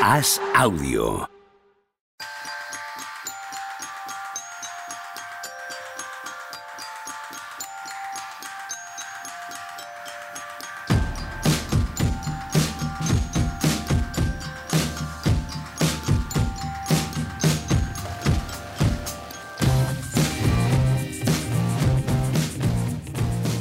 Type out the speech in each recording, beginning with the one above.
Haz audio.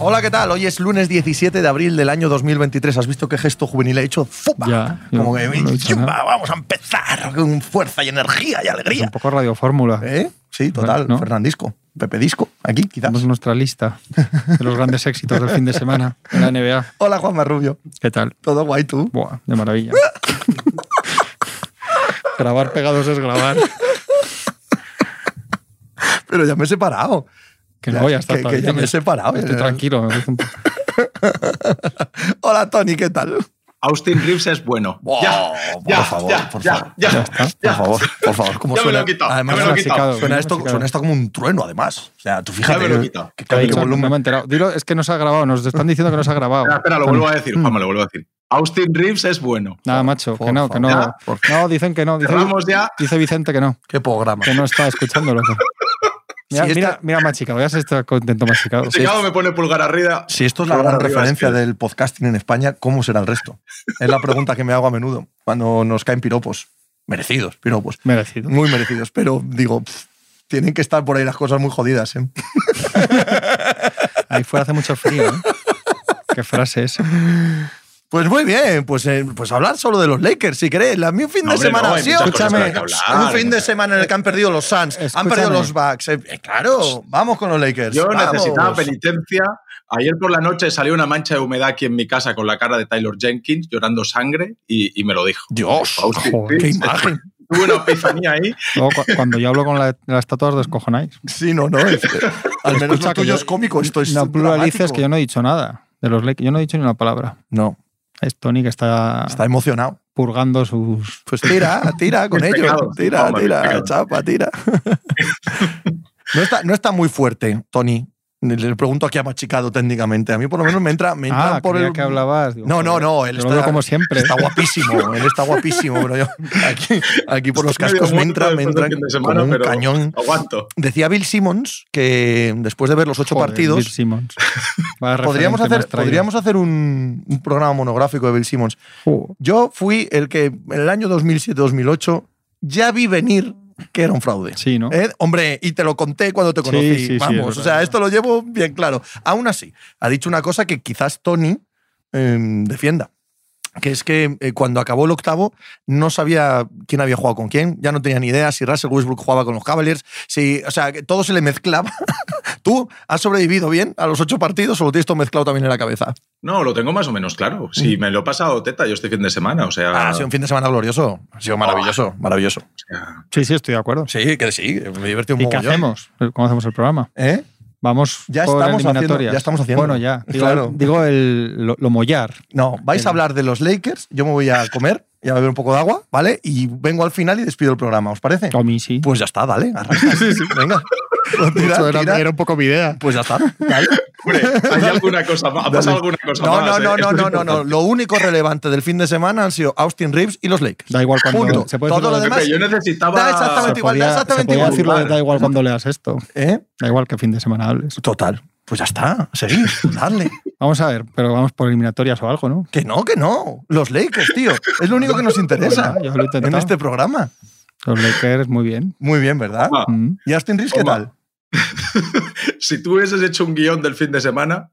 Hola, ¿qué tal? Hoy es lunes 17 de abril del año 2023. ¿Has visto qué gesto juvenil he hecho? ¡Fupa! Ya, Como que vamos a empezar con fuerza y energía y Es alegría. un poco Radio Fórmula. ¿Eh? Sí, total. ¿No? Fernandisco. Pepe Disco. Aquí, quizás. Tenemos nuestra lista de los grandes éxitos del fin de semana en la NBA. Hola, Juan Marrubio. ¿Qué tal? Todo guay tú. Buah, de maravilla. grabar pegados es grabar. Pero ya me he separado. Que no, ya está. Que, que ya bien. me he separado. Estoy tranquilo. me un poco. Hola, Tony, ¿qué tal? Austin Reeves es bueno. Buah, ya, por ya, favor, ya, por ya, favor. ya, Ya está. ya. Por favor, por favor. ¿Cómo Ya me lo suena? he quitado, Además, ya me lo he suena- quitado. Suena me esto, lo suena esto como un trueno, además. O sea, tú fíjate. Ya me lo he que- quitado. que ¿Qué ha cambia dicho? de No volumen. me he enterado. Dilo, es que no se ha grabado. Nos están diciendo que no se ha grabado. Espera, espera, lo vuelvo a decir, Juanma, lo vuelvo a decir. Austin Reeves es bueno. Nada, macho. Por que no, que no. No, dicen que no. Dice, ya. dice Vicente que no. Qué programa. Que no está escuchándolo. Mira, Si esta- mira, mira machicado. Ya se está contento machicado. Llegado me pone pulgar arriba. Si esto es la gran referencia es que- del podcasting en España, ¿cómo será el resto? Es la pregunta que me hago a menudo cuando nos caen piropos. Merecidos, piropos. Merecido. Muy merecidos. Pero digo, pff, tienen que estar por ahí las cosas muy jodidas. ¿eh? Ahí fuera hace mucho frío. ¿eh? Qué frase es. Pues muy bien, pues, eh, pues hablar solo de los Lakers, si queréis. La, mi fin No, de hombre, semana no, ha sido Escúchame, un fin de semana en el que han perdido los Suns, han Escúchame. perdido los Bucks. Eh, eh, claro, vamos con los Lakers. Yo vamos. necesitaba penitencia. Ayer por la noche salió una mancha de humedad aquí en mi casa con la cara de Taylor Jenkins llorando sangre y, y me lo dijo. Dios, Austin joder, qué imagen. Tuve una epifanía ahí. Luego, cu- cuando yo hablo con la, las estatuas, descojonáis. Sí, no, no. es- al menos Escucha lo que tuyo yo- es cómico. Esto es No pluralices que yo no he dicho nada de los Lakers. Yo no he dicho ni una palabra. No, Es Tony que está, está emocionado. purgando sus. Pues tira, tira con ellos. Tira, tira, pecados. chapa, tira. No está, no está muy fuerte, Tony. Le pregunto aquí a Machicado técnicamente. A mí por lo menos me entra, me entra Ah, por el... que hablabas. Digo, No, no, no. Él está, lo veo como siempre. Está guapísimo. Él está guapísimo, pero yo aquí, aquí por los cascos me entra, me entra como un cañón. Aguanto. Decía Bill Simmons que después de ver los ocho Joder, partidos Bill Simmons. Podríamos hacer, podríamos un, un programa monográfico de Bill Simmons. Uh, Yo fui el que en el año 2007-2008 ya vi venir que era un fraude. sí, ¿no? ¿Eh? Hombre, y te lo conté cuando te Sí, conocí. sí, sí, Vamos, verdad. o sea, esto lo llevo bien claro. Aún así, ha dicho una cosa que quizás Tony eh, defienda. Que es que eh, cuando acabó el octavo no sabía quién había jugado con quién, ya no tenía ni idea si Russell Westbrook jugaba con los Cavaliers, si, o sea, que todo se le mezclaba. ¿Tú has sobrevivido bien a los ocho partidos o lo tienes todo mezclado también en la cabeza? No, lo tengo más o menos claro. Si me lo he pasado teta yo este fin de semana, o sea. Ah, ha sido un fin de semana glorioso, ha sido maravilloso, maravilloso. o sea, Sí, sí, estoy de acuerdo. Sí, que sí, me divertí un ¿Y qué hacemos? ¿Cómo hacemos el programa? ¿Eh? Vamos Ya por estamos haciendo- ya estamos haciendo. Bueno, ya. Digo, Claro. digo el, lo, lo mollar. No, vais a hablar de los Lakers, yo me voy a comer y a beber un poco de agua, ¿vale? Y vengo al final y despido el programa, ¿os parece? A mí sí. Pues ya está, dale, arranca. Venga. Pues tira, Eso era, tira. era un poco mi idea. Pues ya está, dale. hombre, hay alguna cosa más. Ha pasado alguna cosa No, más. no, ¿eh? no, no, es no, no, no. importante. Lo único relevante del fin de semana han sido Austin Reeves y los Lakers. Da igual cuando. Punto. Se puede Todo lo de- demás- Pepe, yo necesitaba. Da exactamente igual, podía- da exactamente igual. decirlo da igual cuando leas esto. ¿Eh? Da igual que fin de semana hables. Total. Pues ya está, seguid, dale. Vamos a ver, pero vamos por eliminatorias o algo, ¿no? Que no, que no. Los Lakers, tío. Es lo único que nos interesa Ya lo he intentado. en este programa. Los Lakers, muy bien. Muy bien, ¿verdad? Ah. ¿Y Austin Reeves qué tal? Si tú hubieses hecho un guion del fin de semana,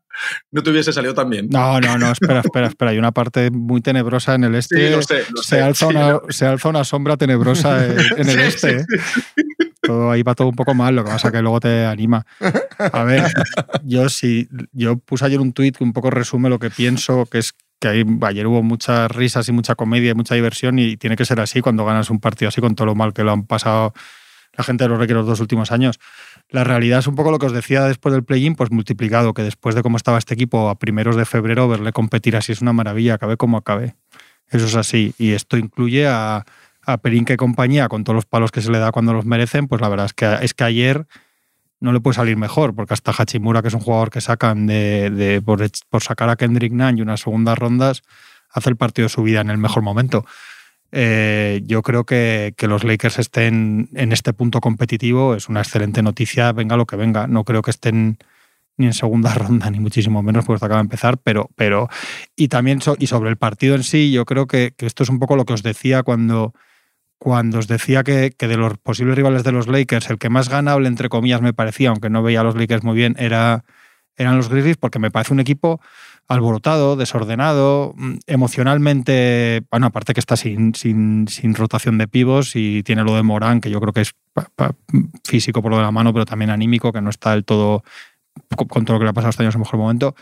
no te hubiese salido tan bien. No, no, no, espera, espera, espera. Hay una parte muy tenebrosa en el este. Sí, lo sé, lo se, sé. alza Sí, una, lo- se alza una sombra tenebrosa en, en el Sí, este. sí, ¿eh? Todo, ahí va todo un poco mal, lo que pasa que luego te anima. A ver, yo sí, yo puse ayer un tuit que un poco resume lo que pienso, que es que ahí, ayer hubo muchas risas y mucha comedia y mucha diversión y tiene que ser así cuando ganas un partido así con todo lo mal que lo han pasado la gente de los Lakers los dos últimos años. La realidad es un poco lo que os decía después del play-in, pues multiplicado, que después de cómo estaba este equipo a primeros de febrero, verle competir así es una maravilla, acabe como acabe. Eso es así. Y esto incluye a, a Perinque y compañía, con todos los palos que se le da cuando los merecen, pues la verdad es que, es que ayer no le puede salir mejor, porque hasta Hachimura, que es un jugador que sacan de, por, sacar a Kendrick Nunn y unas segundas rondas, hace el partido de su vida en el mejor momento. eh, yo creo que, que, los Lakers estén en este punto competitivo es una excelente noticia, venga lo que venga. No creo que estén ni en segunda ronda, ni muchísimo menos, porque acaba de empezar, pero, pero y también y sobre el partido en sí, yo creo que, que, esto es un poco lo que os decía cuando, cuando os decía que, que, de los posibles rivales de los Lakers, el que más ganable, entre comillas, me parecía, aunque no veía a los Lakers muy bien, era, eran los Grizzlies, porque me parece un equipo alborotado, desordenado, mm, emocionalmente, bueno, aparte que está sin, sin, sin rotación de pivos y tiene lo de Morán, que yo creo que es físico por lo de la mano, pero también anímico, que no está del todo con todo lo que le ha pasado este año en su mejor momento.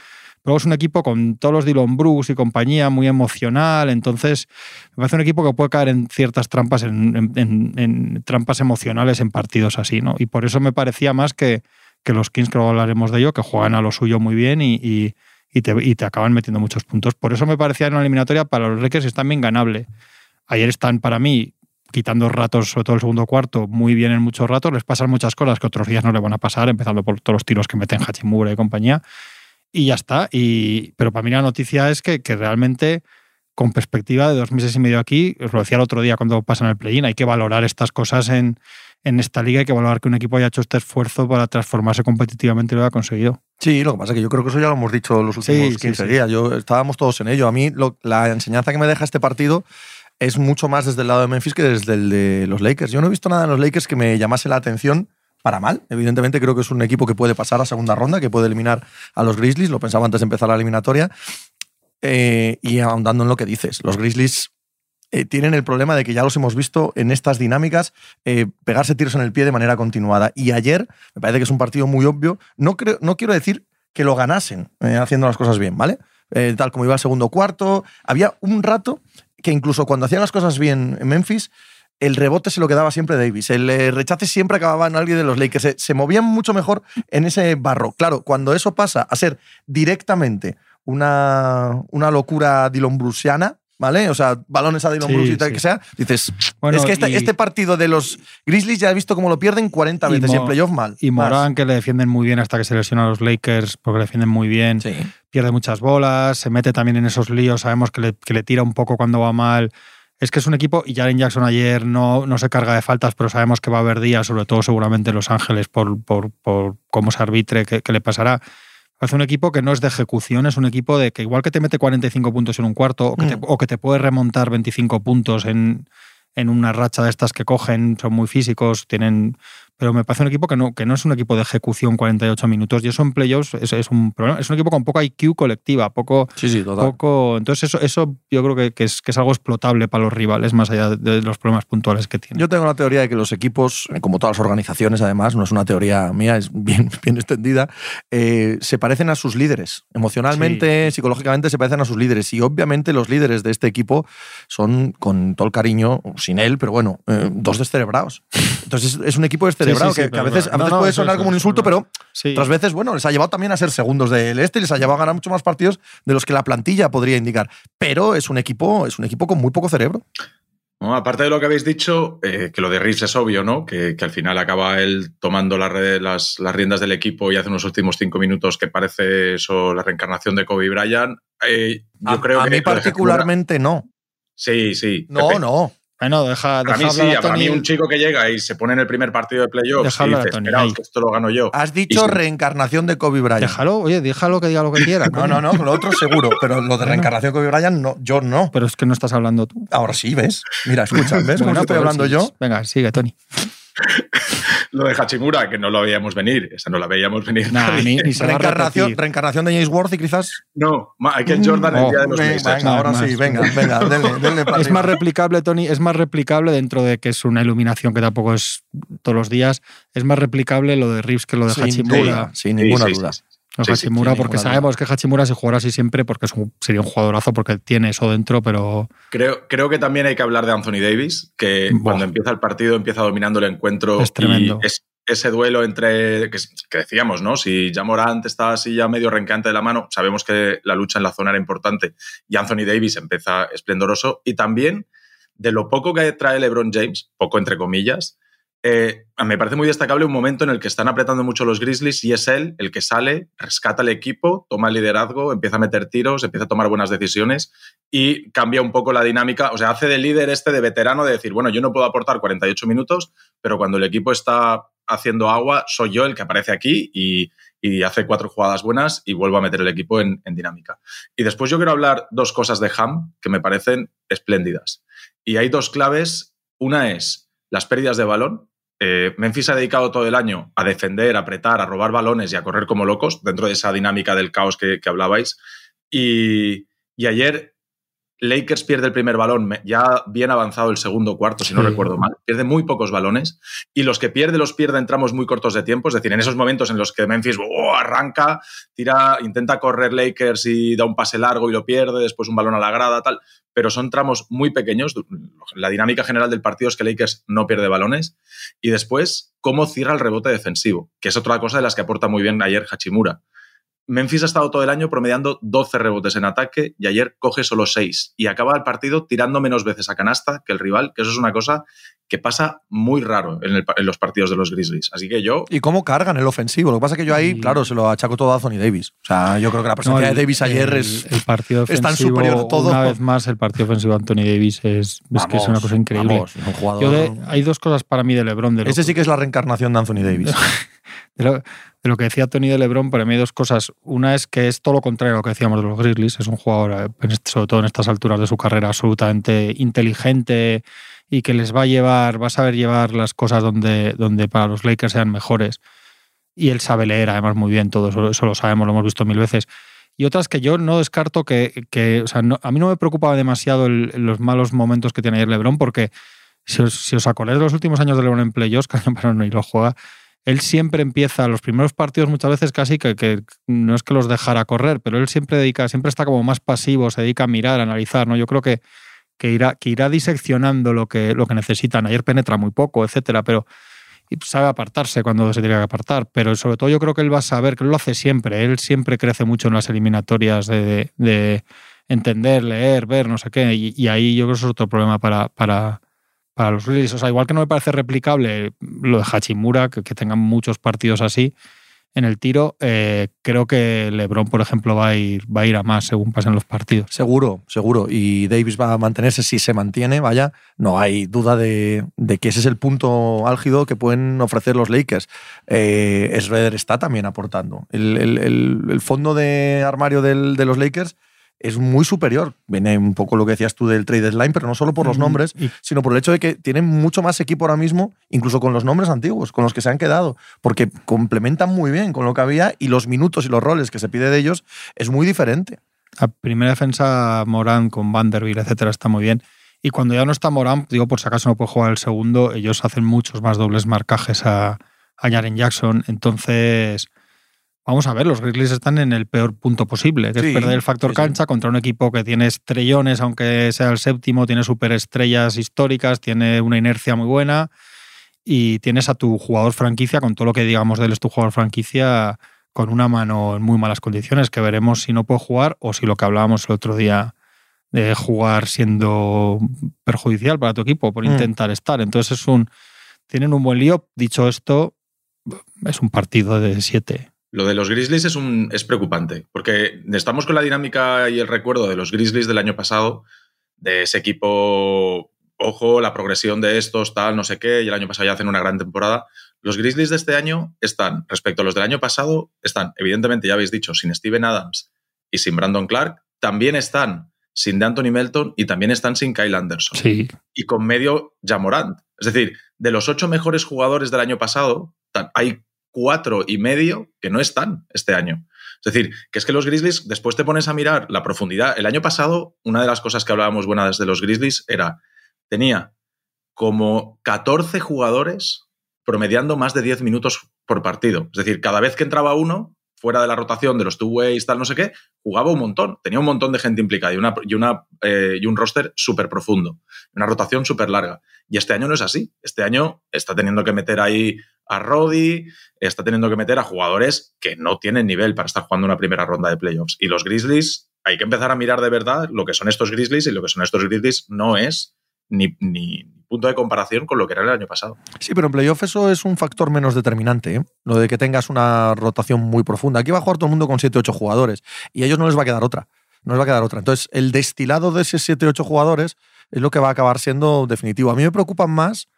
Luego es un equipo con todos los Dylan Brooks y compañía, muy emocional. Entonces, me parece un equipo que puede caer en ciertas trampas, en, trampas emocionales en partidos así, ¿no? Y por eso me parecía más que, que los Kings, que luego hablaremos de ello, que juegan a lo suyo muy bien y, y, te, te, acaban metiendo muchos puntos. Por eso me parecía en una eliminatoria para los Lakers están bien ganable. Ayer están para mí quitando ratos, sobre todo el segundo cuarto, muy bien en muchos ratos, les pasan muchas cosas que otros días no le van a pasar, empezando por todos los tiros que meten Hachimura y compañía, y ya está. Y, pero para mí la noticia es que, que realmente, con perspectiva de dos meses y medio aquí, os lo decía el otro día cuando pasan el play-in, hay que valorar estas cosas en, en esta liga, hay que valorar que un equipo haya hecho este esfuerzo para transformarse competitivamente y lo haya conseguido. Sí, lo que pasa es que yo creo que eso ya lo hemos dicho los últimos sí, 15 sí, días. Yo, estábamos todos en ello. A mí lo, la enseñanza que me deja este partido es mucho más desde el lado de Memphis que desde el de los Lakers. Yo no he visto nada en los Lakers que me llamase la atención para mal. Evidentemente creo que es un equipo que puede pasar a segunda ronda, que puede eliminar a los Grizzlies, lo pensaba antes de empezar la eliminatoria. Eh, y ahondando en lo que dices, los Grizzlies eh, tienen el problema de que ya los hemos visto en estas dinámicas eh, pegarse tiros en el pie de manera continuada. Y ayer me parece que es un partido muy obvio. No, creo, no quiero decir que lo ganasen haciendo las cosas bien, ¿vale? tal como iba el segundo cuarto. Había un rato que incluso cuando hacían las cosas bien en Memphis, el rebote se lo quedaba siempre Davis. El eh, rechace siempre acababa en alguien de los Lakers. Se, se, movían mucho mejor en ese barro. Claro, cuando eso pasa a ser directamente una, una locura Dylan Bruciana, ¿vale? O sea, balones a Dylan sí, Bruce y tal sí. que sea, dices, bueno, es que este, y, este, partido de los Grizzlies ya he visto cómo lo pierden 40 veces y, en playoff mal. Y Morán, que le defienden muy bien hasta que se lesiona a los Lakers, porque le defienden muy bien. Sí. Pierde muchas bolas, se mete también en esos líos, sabemos que le, que le tira un poco cuando va mal. Es que es un equipo, y Jaren Jackson ayer no, no se carga de faltas, pero sabemos que va a haber días, sobre todo seguramente en Los Ángeles, por, por, por cómo se arbitre, que, que le pasará es un equipo que no es de ejecución, es un equipo de que igual que te mete 45 puntos en un cuarto o que, te, mm. o que te puede remontar 25 puntos en, en, una racha de estas que cogen, son muy físicos, tienen pero me parece un equipo que no, que no es un equipo de ejecución 48 minutos y eso en playoffs es, es un problema. Es un equipo con poca IQ colectiva, poco. Sí, sí, total. Poco, entonces, eso, eso yo creo que, que, es, que es algo explotable para los rivales, más allá de los problemas puntuales que tienen. Yo tengo la teoría de que los equipos, como todas las organizaciones, además, no es una teoría mía, es bien, bien extendida, eh, se parecen a sus líderes. Emocionalmente, sí. psicológicamente, se parecen a sus líderes. Y obviamente los líderes de este equipo son, con todo el cariño, sin él, pero bueno, eh, dos descerebrados. Entonces, es un equipo descerebrado. Sí, sí, que, que, a veces, a veces no, puede no, sonar como un insulto, pero otras veces, bueno, les ha llevado también a ser segundos del este y les ha llevado a ganar mucho más partidos de los que la plantilla podría indicar. Pero es un equipo, es un equipo con muy poco cerebro. No, aparte de lo que habéis dicho, eh, que lo de Reeves es obvio, ¿no? Que, que al final acaba él tomando la red, las, las, riendas del equipo y hace unos últimos cinco minutos que parece eso la reencarnación de Kobe Bryant. Eh, yo a, creo a que mí particularmente no. Sí, sí. No, Pepe. no. Bueno, deja, deja a mí sí, para mí un chico que llega y se pone en el primer partido de playoffs y dice, esperaos, que esto lo gano yo. Has dicho y reencarnación de Kobe Bryant. Déjalo, oye, déjalo que diga lo que quiera. no, no, no, lo otro seguro, pero lo de reencarnación de Kobe Bryant, no, yo no. Pero es que no estás hablando tú. Ahora sí, ¿ves? Mira, escucha, ¿ves bueno, cómo estoy hablando sí. yo? Venga, sigue, Tony. lo de Hachimura, que no lo veíamos venir. Esa no la veíamos venir. Nah, ni, ni reencarnación, reencarnación de James Worthy, quizás. No, Michael Jordan el oh, día de los venga, venga, ahora sí, venga, venga, denle, denle Es más replicable, Tony, es más replicable dentro de que es una iluminación que tampoco es todos los días. Es más replicable lo de Reeves que lo de sin Hachimura. Duda, sin ninguna sí, duda. Sí, Sí, Hachimura, sí, porque sabemos que Hachimura se jugará así siempre porque es un, sería un jugadorazo porque tiene eso dentro, pero. Creo, creo que también hay que hablar de Anthony Davis, que Buah. cuando empieza el partido empieza dominando el encuentro. Es tremendo. Y es, ese duelo entre. Que, que, decíamos, ¿no? Si ya Morant está así ya medio renqueante de la mano, sabemos que la lucha en la zona era importante. Y Anthony Davis empieza esplendoroso. Y también de lo poco que trae LeBron James, poco entre comillas, eh, me parece muy destacable un momento en el que están apretando mucho los Grizzlies y es él el que sale, rescata el equipo, toma el liderazgo, empieza a meter tiros, empieza a tomar buenas decisiones y cambia un poco la dinámica. O sea, hace de líder este de veterano de decir, bueno, yo no puedo aportar 48 minutos, pero cuando el equipo está haciendo agua, soy yo el que aparece aquí y, hace cuatro jugadas buenas y vuelvo a meter el equipo en, en dinámica. Y después yo quiero hablar dos cosas de Ham que me parecen espléndidas. Y hay dos claves. Una es las pérdidas de balón, eh, Memphis ha dedicado todo el año a defender, a apretar, a robar balones y a correr como locos dentro de esa dinámica del caos que, hablabais. Y, ayer Lakers pierde el primer balón, ya bien avanzado el segundo cuarto, si no recuerdo mal. Pierde muy pocos balones y los que pierde los pierde en tramos muy cortos de tiempo. Es decir, en esos momentos en los que Memphis oh, arranca, tira, intenta correr Lakers y da un pase largo y lo pierde, después un balón a la grada, tal pero son tramos muy pequeños. La dinámica general del partido es que Lakers no pierde balones. Y después, cómo cierra el rebote defensivo, que es otra cosa de las que aporta muy bien ayer Hachimura. Memphis ha estado todo el año promediando 12 rebotes en ataque y ayer coge solo 6 y acaba el partido tirando menos veces a canasta que el rival, que eso es una cosa que pasa muy raro en, los partidos de los Grizzlies. Así que yo... ¿Y cómo cargan el ofensivo? Lo que pasa es que yo ahí, claro, se lo achaco todo a Anthony Davis. O sea, yo creo que la presencia de Davis ayer es, el partido ofensivo, tan superior todo. Una vez más, el partido ofensivo de Anthony Davis es, que es una cosa increíble. un jugador... hay dos cosas para mí de LeBron. De Ese sí que es la reencarnación de Anthony Davis. de, lo, que decía Tony de LeBron, para mí hay dos cosas. Una es que es todo lo contrario a lo que decíamos de los Grizzlies. Es un jugador, eh, sobre todo en estas alturas de su carrera, absolutamente inteligente y que les va a llevar, va a saber llevar las cosas donde, donde para los Lakers sean mejores. Y él sabe leer además muy bien todo, eso, eso lo sabemos, lo hemos visto mil veces. Y otras que yo no descarto que, que o sea, a mí no me preocupaba demasiado los malos momentos que tiene ayer LeBron, porque si os, si os acordáis de los últimos años de LeBron en playoffs, que no y lo juega, él siempre empieza los primeros partidos muchas veces casi que, no es que los dejara correr, pero él siempre dedica, siempre está como más pasivo, se dedica a mirar, a analizar, ¿no? Yo creo que, que irá, que irá diseccionando lo que, lo que necesitan. Ayer penetra muy poco, etcétera, pero sabe apartarse cuando se tiene que apartar. Pero sobre todo yo creo que él va a saber, que él lo hace siempre. Él siempre crece mucho en las eliminatorias de, de entender, leer, ver, no sé qué. Y, ahí yo creo que eso es otro problema para, para, para los Grizzlies. O sea, igual que no me parece replicable lo de Hachimura, que, tengan muchos partidos así, en el tiro, eh, creo que LeBron, por ejemplo, va a, ir, va a ir a más según pasen los partidos. Seguro, seguro. Y Davis va a mantenerse si se mantiene, vaya. No hay duda de, que ese es el punto álgido que pueden ofrecer los Lakers. Eh, está también aportando. El, fondo de armario de los Lakers es muy superior. Viene un poco lo que decías tú del trade deadline, pero no solo por los nombres, sino por el hecho de que tienen mucho más equipo ahora mismo, incluso con los nombres antiguos, con los que se han quedado, porque complementan muy bien con lo que había y los minutos y los roles que se pide de ellos es muy diferente. La primera defensa Morán con Vanderbilt, etcétera, está muy bien. Y cuando ya no está Morán, digo por si acaso no puede jugar el segundo, ellos hacen muchos más dobles marcajes a, a Jaren Jackson. Entonces, Vamos a ver, los Grizzlies están en el peor punto posible, que es perder el factor cancha contra un equipo que tiene estrellones, aunque sea el séptimo, tiene superestrellas históricas, tiene una inercia muy buena y tienes a tu jugador franquicia, con todo lo que digamos de él es tu jugador franquicia, con una mano en muy malas condiciones, que veremos si no puede jugar o si lo que hablábamos el otro día de jugar siendo perjudicial para tu equipo por mm. intentar estar. Entonces es un tienen un buen lío. Dicho esto, es un partido de siete lo de los Grizzlies es, un, es preocupante, porque estamos con la dinámica y el recuerdo de los Grizzlies del año pasado, de ese equipo, ojo, la progresión de estos, tal, no sé qué, y el año pasado ya hacen una gran temporada. Los Grizzlies de este año están, respecto a los del año pasado, están, evidentemente, ya habéis dicho, sin Steven Adams y sin Brandon Clark, también están sin de Anthony Melton y también están sin Kyle Anderson. Sí. Y con medio Jamorant. Es decir, de los ocho mejores jugadores del año pasado, hay cuatro y medio que no están este año. Es decir, que es que los Grizzlies, después te pones a mirar la profundidad. El año pasado, una de las cosas que hablábamos buenas de los Grizzlies era, tenía como 14 jugadores promediando más de 10 minutos por partido. Es decir, cada vez que entraba uno, fuera de la rotación de los two ways, tal, no sé qué, jugaba un montón. Tenía un montón de gente implicada y, una, y, una, eh, y un roster súper profundo, una rotación súper larga. Y este año no es así. Este año está teniendo que meter ahí a Roddy, está teniendo que meter a jugadores que no tienen nivel para estar jugando una primera ronda de playoffs. Y los Grizzlies, hay que empezar a mirar de verdad lo que son estos Grizzlies y lo que son estos Grizzlies no es ni, ni punto de comparación con lo que era el año pasado. Sí, pero en playoff eso es un factor menos determinante, ¿eh? lo de que tengas una rotación muy profunda. Aquí va a jugar todo el mundo con 7-8 jugadores y a ellos no les va a quedar otra. No les va a quedar otra. Entonces, el destilado de esos 7-8 jugadores es lo que va a acabar siendo definitivo. A mí me preocupan más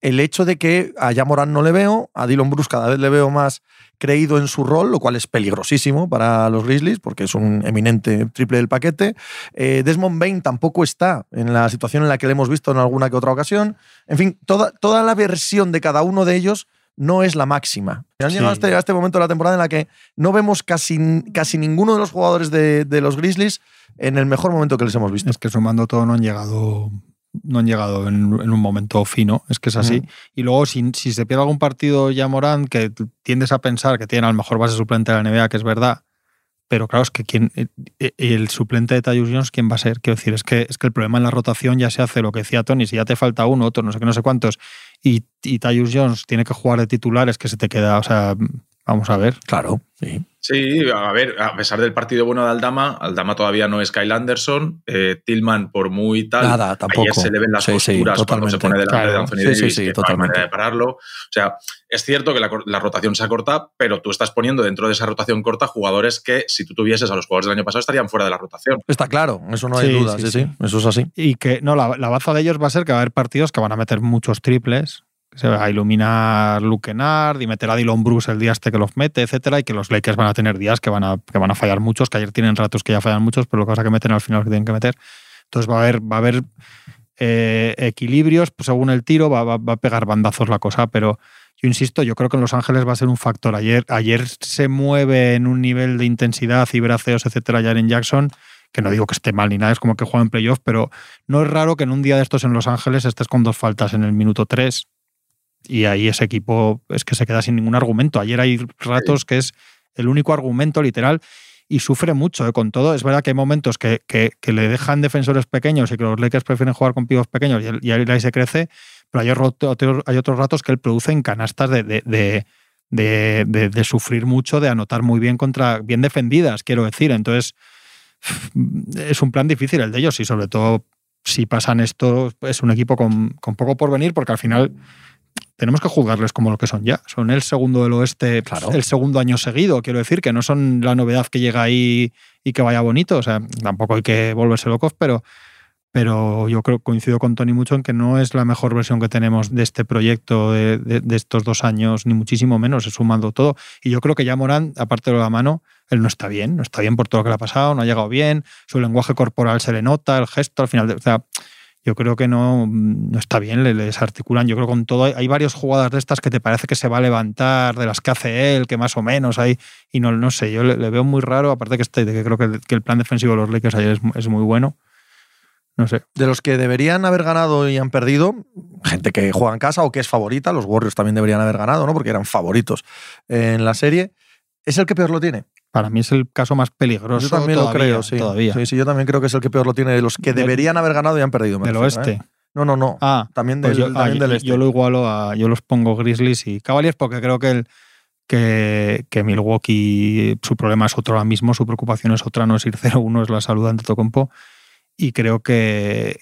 el hecho de que a Morán no le veo, a Dylan Bruce cada vez le veo más creído en su rol, lo cual es peligrosísimo para los Grizzlies porque es un eminente triple del paquete. Eh, Desmond Bain tampoco está en la situación en la que le hemos visto en alguna que otra ocasión. En fin, toda, toda la versión de cada uno de ellos no es la máxima. Han llegado este, a este, momento de la temporada en la que no vemos casi, casi ninguno de los jugadores de, de los Grizzlies en el mejor momento que les hemos visto. Es que sumando todo no han llegado no han llegado en, un momento fino, es que es así. Y luego, si, si, se pierde algún partido ya Morán, que tiendes a pensar que tiene al mejor base suplente de la NBA, que es verdad, pero claro, es que quién, eh, eh, el suplente de Tyus Jones, ¿quién va a ser? Quiero decir, es que, es que el problema en la rotación ya se hace lo que decía Tony, si ya te falta uno, otro, no sé qué, no sé cuántos, y, y Tyus Jones tiene que jugar de titular, es que se te queda, o sea, vamos a ver. Claro, sí. Sí, a ver, a pesar del partido bueno de Aldama, Aldama todavía no es Kyle Anderson, eh, Tillman por muy tal, Nada, tampoco. se le ven las posturas cuando se pone delante de Anthony Davis, sí, sí, totalmente. de pararlo. O sea, es cierto que la, rotación se acorta, pero tú estás poniendo dentro de esa rotación corta jugadores que si tú tuvieses a los jugadores del año pasado estarían fuera de la rotación. Está claro, eso no hay duda, sí, sí, eso es así. Y que no, la, la baza de ellos va a ser que va a haber partidos que van a meter muchos triples, se va a iluminar Luke Kennard y meter a Dylan Bruce el día este que los mete, etcétera, y que los Lakers van a tener días que van a, que van a fallar muchos, que ayer tienen ratos que ya fallan muchos, pero lo que pasa que meten al final que tienen que meter. Entonces va a haber, va a haber eh, equilibrios, pues según el tiro va, va, a pegar bandazos la cosa, pero yo insisto, yo creo que en Los Ángeles va a ser un factor. Ayer, ayer se mueve en un nivel de intensidad y braceos, etcétera, ya en Jackson, que no digo que esté mal ni nada, es como que juega en playoff, pero no es raro que en un día de estos en Los Ángeles estés con dos faltas en el minuto 3, y ahí ese equipo es que se queda sin ningún argumento. Ayer hay ratos que es el único argumento literal y sufre mucho ¿eh? con todo. Es verdad que hay momentos que, que, le dejan defensores pequeños y que los Lakers prefieren jugar con pibos pequeños y, ahí se crece, pero hay, otros, hay otros ratos que él produce en canastas de, de, de, sufrir mucho, de anotar muy bien contra, bien defendidas, quiero decir. Entonces, es un plan difícil el de ellos y sobre todo si pasan esto, es un equipo con, con poco por venir porque al final tenemos que juzgarles como lo que son ya. Son el segundo del oeste, el segundo año seguido. Quiero decir que no son la novedad que llega ahí y que vaya bonito. O sea, tampoco hay que volverse locos, pero, pero yo creo coincido con Tony mucho en que no es la mejor versión que tenemos de este proyecto de, estos dos años, ni muchísimo menos, sumando todo. Y yo creo que ya Morán, aparte de la mano, él no está bien, no está bien por todo lo que le ha pasado, no ha llegado bien, su lenguaje corporal se le nota, el gesto, al final, de, o sea, yo creo que no, no está bien, le, desarticulan. Yo creo que con todo hay, varias jugadas de estas que te parece que se va a levantar, de las que hace él, que más o menos hay, y no, no sé, yo le, veo muy raro, aparte que, este, que creo que, el plan defensivo de los Lakers ayer es, muy bueno. No sé. De los que deberían haber ganado y han perdido, gente que juega en casa o que es favorita, los Warriors también deberían haber ganado, ¿no? Porque eran favoritos en la serie. ¿Es el que peor lo tiene? Para mí es el caso más peligroso. Yo también lo creo, sí. Todavía. Sí, sí, yo también creo que es el que peor lo tiene de los que deberían haber ganado y han perdido. Del oeste. ¿eh? No, no, no. Ah, también pues del, ah, este. Yo lo igualo a. Yo los pongo Grizzlies y Cavaliers porque creo que el. Que, que, Milwaukee, su problema es otro ahora mismo, su preocupación es otra, no es ir 0-1, es la salud ante Tocompo. Y creo que,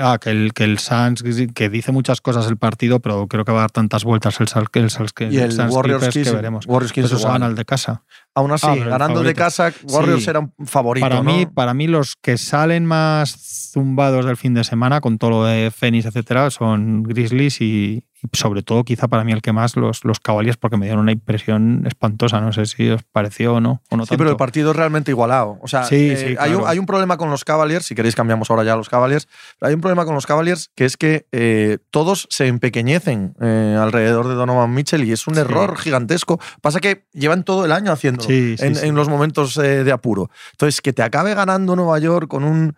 ah, que el, que el Suns, que dice muchas cosas el partido, pero creo que va a dar tantas vueltas el, el, el, que, y el, Warriors que veremos. Warriors Eso se van al de casa. Aún así, ah, ganando de casa, Warriors era un favorito. Para, mí, para mí, los que salen más zumbados del fin de semana, con todo lo de Phoenix, etcétera, son Grizzlies y, y sobre todo quizá para mí el que más los, los Cavaliers porque me dieron una impresión espantosa, no sé si os pareció o no. O no sí, pero el partido es realmente igualado. O sea, eh, hay, un, hay, un, problema con los Cavaliers, si queréis cambiamos ahora ya a los Cavaliers, hay un problema con los Cavaliers que es que eh, todos se empequeñecen eh, alrededor de Donovan Mitchell y es un error gigantesco. Pasa que llevan todo el año en, en, los momentos de apuro. Entonces, que te acabe ganando Nueva York con un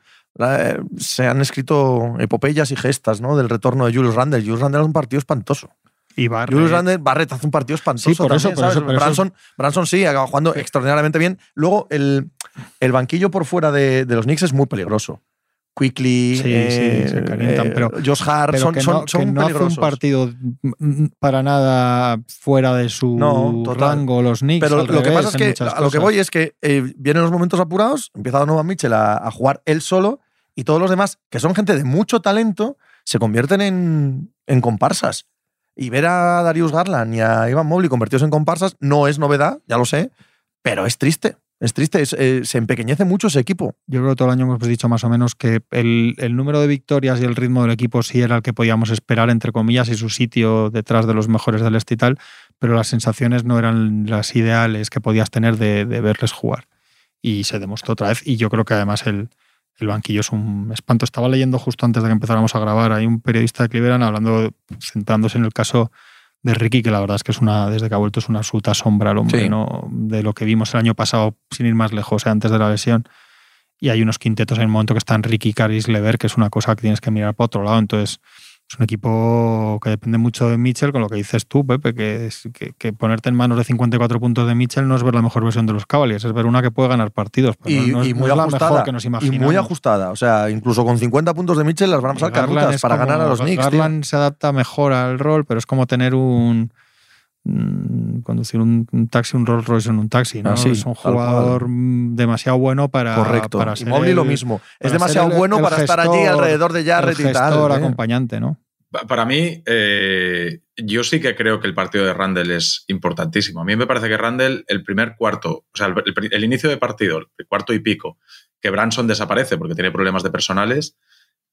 se han escrito epopeyas y gestas ¿no? del retorno de Julius Randle. Julius Randle es un partido espantoso. Y. Julius Randle, Barrett hace un partido espantoso. Sí, por eso, Branson, Branson, sí, acaba jugando extraordinariamente bien. Luego, el, el banquillo por fuera de, de, los Knicks es muy peligroso. Quickly, sí, sí, se calientan, eh, pero, Josh Hart, son, que no, son, no hace un partido para nada fuera de su rango los Knicks. Pero lo que pasa es que a lo que voy es que eh, vienen los momentos apurados, empieza Donovan Mitchell a, a jugar él solo y todos los demás, que son gente de mucho talento, se convierten en, en comparsas. Y ver a Darius Garland y a Ivan Mobley convertidos en comparsas no es novedad, ya lo sé, pero es triste. Es triste, eh, se empequeñece mucho ese equipo. Yo creo que todo el año hemos dicho más o menos que el, número de victorias y el ritmo del equipo sí era el que podíamos esperar, entre comillas, y su sitio detrás de los mejores del este y tal, pero las sensaciones no eran las ideales que podías tener de, de verles jugar. Y se demostró otra vez. Y yo creo que además el, el banquillo es un espanto. Estaba leyendo justo antes de que empezáramos a grabar, hay un periodista de Cleveland hablando, centrándose en el caso de Ricky, que la verdad es que es una, desde que ha vuelto es una absoluta sombra al hombre, Sí. ¿no? De lo que vimos el año pasado, sin ir más lejos, eh, antes de la lesión. Y hay unos quintetos en el momento que están Ricky, Caris, Lever, que es una cosa que tienes que mirar para otro lado. Entonces, es un equipo que depende mucho de Mitchell, con lo que dices tú, Pepe, que, es, que, que ponerte en manos de 54 puntos de Mitchell no es ver la mejor versión de los Cavaliers, es ver una que puede ganar partidos. pero Y, no, no es- y no muy la ajustada. mejor que nos y muy ajustada. O sea, incluso con 50 puntos de Mitchell las van a pasar es para como- ganar a los Knicks. tío. Garland se adapta mejor al rol, pero es como tener un. Mm, conducir un, un taxi, un Rolls Royce en un taxi, ¿no? Ah, sí, es un jugador mm, demasiado bueno para. Correcto. Para y ser Mobley lo mismo. Es demasiado el- bueno el para estar allí alrededor de Jarrett y tal. gestor ¿eh? acompañante, ¿no? Pa- Para mí, eh, yo sí que creo que el partido de Randall es importantísimo. A mí me parece que Randall, el primer cuarto, o sea, el, el- el inicio de partido, el cuarto y pico, que Branson desaparece porque tiene problemas de personales,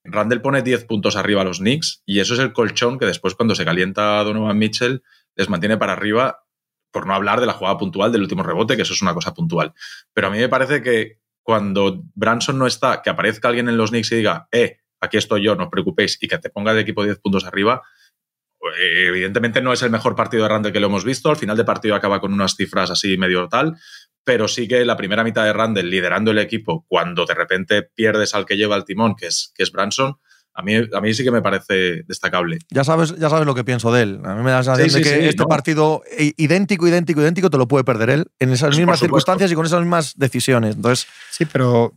Randall pone 10 puntos arriba a los Knicks y eso es el colchón que después cuando se calienta Donovan Mitchell les mantiene para arriba, por no hablar de la jugada puntual del último rebote, que eso es una cosa puntual. Pero a mí me parece que cuando Branson no está, que aparezca alguien en los Knicks y diga, eh, aquí estoy yo, no os preocupéis, y que te ponga el equipo 10 puntos arriba, eh, evidentemente no es el mejor partido de Randall que lo hemos visto. Al final de partido acaba con unas cifras así medio tal, pero sí que la primera mitad de Randall liderando el equipo, cuando de repente pierdes al que lleva el timón, que es, que es Branson, a mí, a mí sí que me parece destacable. Ya sabes, ya sabes lo que pienso de él. A mí me da la sensación Sí, de que sí, este no. partido i- idéntico, idéntico, idéntico te lo puede perder él en esas Pues, mismas circunstancias y con esas mismas decisiones. Entonces, Sí, pero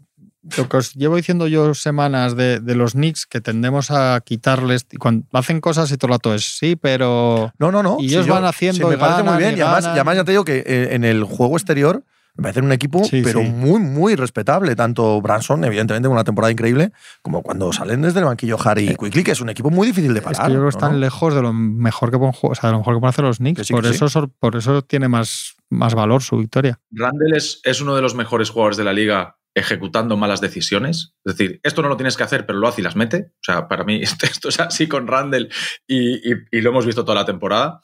lo que os llevo diciendo yo semanas de, de los Knicks, que tendemos a quitarles. Cuando hacen cosas y todo el rato es sí, pero. no, no, no. Y ellos yo- van haciendo me y parece muy bien. y Y además, ganan. y además ya te digo que eh, en el juego exterior me parece un equipo, Sí, pero sí. muy, muy respetable. Tanto Branson, evidentemente, con una temporada increíble, como cuando salen desde el banquillo Harry y Quickly, que es un equipo muy difícil de Es parar. que yo creo que ¿no? están ¿no? lejos de lo mejor que pueden jugar, o sea, de lo mejor que pueden hacer los Knicks. Sí, por, eso, por eso tiene más, más valor su victoria. Randall es, es uno de los mejores jugadores de la liga ejecutando malas decisiones. Es decir, esto no lo tienes que hacer, pero lo hace y las mete. O sea, para mí esto, esto es así con Randall y, y- y lo hemos visto toda la temporada.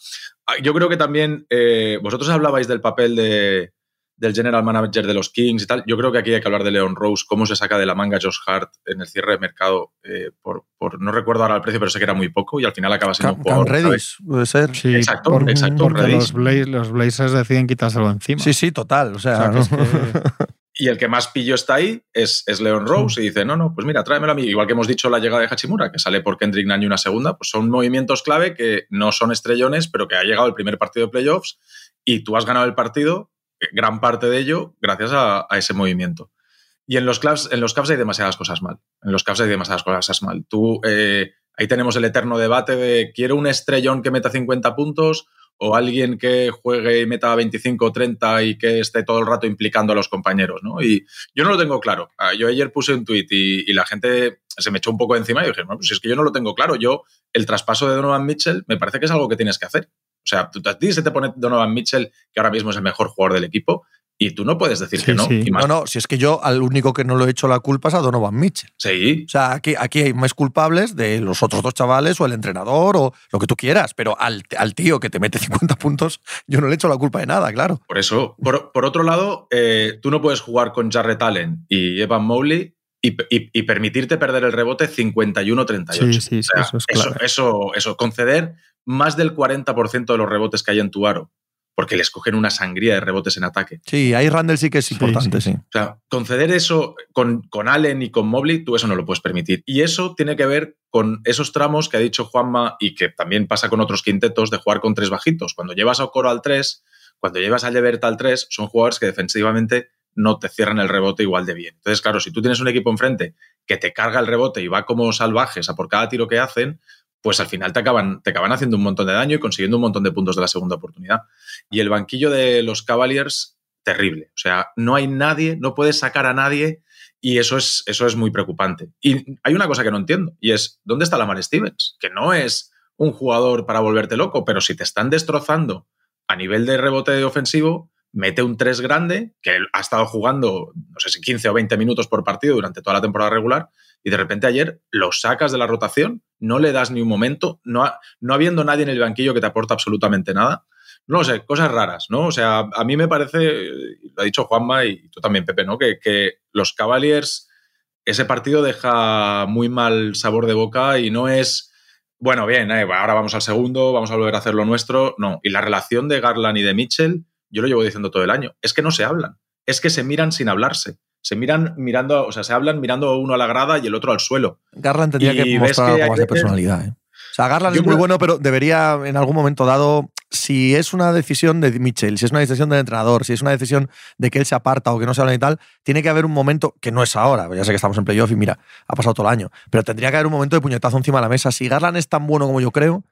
Ah, Yo creo que también eh, vosotros hablabais del papel de, del general manager de los Kings y tal. Yo creo que aquí hay que hablar de Leon Rose, cómo se saca de la manga Josh Hart en el cierre de mercado eh, por, por- no recuerdo ahora el precio, pero sé que era muy poco y al final acaba siendo Cam, un Cam. Reddish, puede ser. Sí, Exacto, por- exacto, Porque los, Bla- los Blazers deciden quitárselo encima. Sí, sí, total. O O sea, sea, que ¿no? es que- Y el que más pillo está ahí es, es Leon Rose y dice, no, no, pues mira, tráemelo a mí. Igual que hemos dicho la llegada de Hachimura, que sale por Kendrick Nunn y una segunda, pues son movimientos clave que no son estrellones, pero que ha llegado el primer partido de playoffs y tú has ganado el partido, gran parte de ello, gracias a, ese movimiento. Y en los Cavs, en los Cavs hay demasiadas cosas mal. En los Cavs hay demasiadas cosas mal. Tú, eh, ahí tenemos el eterno debate de quiero un estrellón que meta 50 puntos o alguien que juegue y meta 25 o 30 y que esté todo el rato implicando a los compañeros, ¿no? Y yo no lo tengo claro. Ah, Yo ayer puse un tuit y, y la gente se me echó un poco encima y dije, bueno, pues es que yo no lo tengo claro. Yo, el traspaso de Donovan Mitchell me parece que es algo que tienes que hacer. O sea, tú, a ti se te pone Donovan Mitchell, que ahora mismo es el mejor jugador del equipo, y tú no puedes decir Sí, que no. sí. Y más- No, no, si es que yo al único que no lo he hecho la culpa es a Donovan Mitchell. Sí, O sea, aquí, aquí hay más culpables de los otros dos chavales o el entrenador o lo que tú quieras, pero al, al tío que te mete 50 puntos, yo no le echo la culpa de nada, claro. Por eso. Por, por otro lado, eh, tú no puedes jugar con Jarrett Allen y Evan Mobley y, y- y permitirte perder el rebote 51-38. Sí, sí, sí, O sea, eso es eso, clave. eso, eso, conceder más del 40% de los rebotes que hay en tu aro, porque les cogen una sangría de rebotes en ataque. Sí, ahí Randall sí que es importante, sí. sí, O sea, conceder eso con, con Allen y con Mobley, tú eso no lo puedes permitir. Y eso tiene que ver con esos tramos que ha dicho Juanma y que también pasa con otros quintetos de jugar con tres bajitos. Cuando llevas a Okoro al 3, cuando llevas a Levert al 3, son jugadores que defensivamente no te cierran el rebote igual de bien. Entonces, claro, si tú tienes un equipo enfrente que te carga el rebote y va como salvajes a por cada tiro que hacen, pues al final te acaban, te acaban haciendo un montón de daño y consiguiendo un montón de puntos de la segunda oportunidad. Y el banquillo de los Cavaliers, terrible. O sea, no hay nadie, no puedes sacar a nadie Y eso es, eso es muy preocupante. Y hay una cosa que no entiendo, y es, ¿dónde está Lamar Stevens? Que no es un jugador para volverte loco, pero si te están destrozando a nivel de rebote ofensivo, mete un 3 grande, que ha estado jugando, no sé si 15 o 20 minutos por partido durante toda la temporada regular, y de repente ayer lo sacas de la rotación, no le das ni un momento, no, no habiendo nadie en el banquillo que te aporta absolutamente nada. No sé, cosas raras, ¿no? O sea, a mí me parece, lo ha dicho Juanma y tú también, Pepe, ¿no? Que, que los Cavaliers, ese partido deja muy mal sabor de boca y no es, bueno, bien, eh, ahora vamos al segundo, vamos a volver a hacer lo nuestro. No, y la relación de Garland y de Mitchell, yo lo llevo diciendo todo el año, es que no se hablan, es que se miran sin hablarse. Se miran mirando, o sea, se hablan mirando uno a la grada y el otro al suelo. Garland tendría Y que mostrar algo más de personalidad. ¿eh? O sea, Garland Yo es muy creo- bueno, pero debería en algún momento dado, si es una decisión de Mitchell, si es una decisión del entrenador, si es una decisión de que él se aparta o que no se habla y tal, tiene que haber un momento, que no es ahora, ya sé que estamos en playoff y mira, ha pasado todo el año, pero tendría que haber un momento de puñetazo encima de la mesa. Si Garland es tan bueno como yo creo,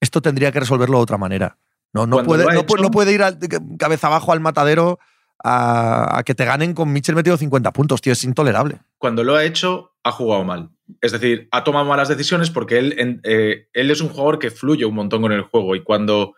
esto tendría que resolverlo de otra manera. No, no, puede, no, pu- hecho- no puede ir al- cabeza abajo al matadero a, a que te ganen con Mitchell metido 50 puntos, tío, es intolerable. Cuando lo ha hecho, ha jugado mal. Es decir, ha tomado malas decisiones porque él, en- eh, él es un jugador que fluye un montón con el juego y cuando,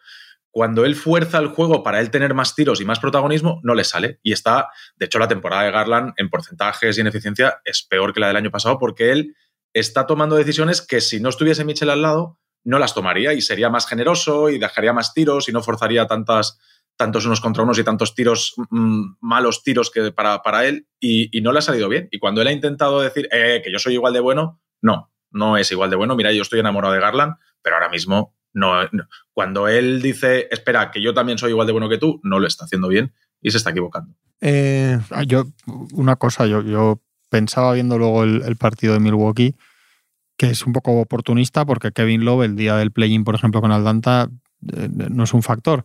cuando él fuerza el juego para él tener más tiros y más protagonismo, no le sale. Y está, de hecho, la temporada de Garland en porcentajes y en eficiencia es peor que la del año pasado porque él está tomando decisiones que si no estuviese Mitchell al lado, no las tomaría y sería más generoso y dejaría más tiros y no forzaría tantas, tantos unos contra unos y tantos tiros, mm, malos tiros que para, para él, y, no le ha salido bien. Y cuando él ha intentado decir eh, que yo soy igual de bueno, no, no es igual de bueno. Mira, yo estoy enamorado de Garland, pero ahora mismo no. Cuando él dice, espera, que yo también soy igual de bueno que tú, no lo está haciendo bien y se está equivocando. Eh, Yo, una cosa, yo, yo pensaba viendo luego el partido de Milwaukee que es un poco oportunista porque Kevin Love el día del play-in, por ejemplo, con Atlanta eh, no es un factor.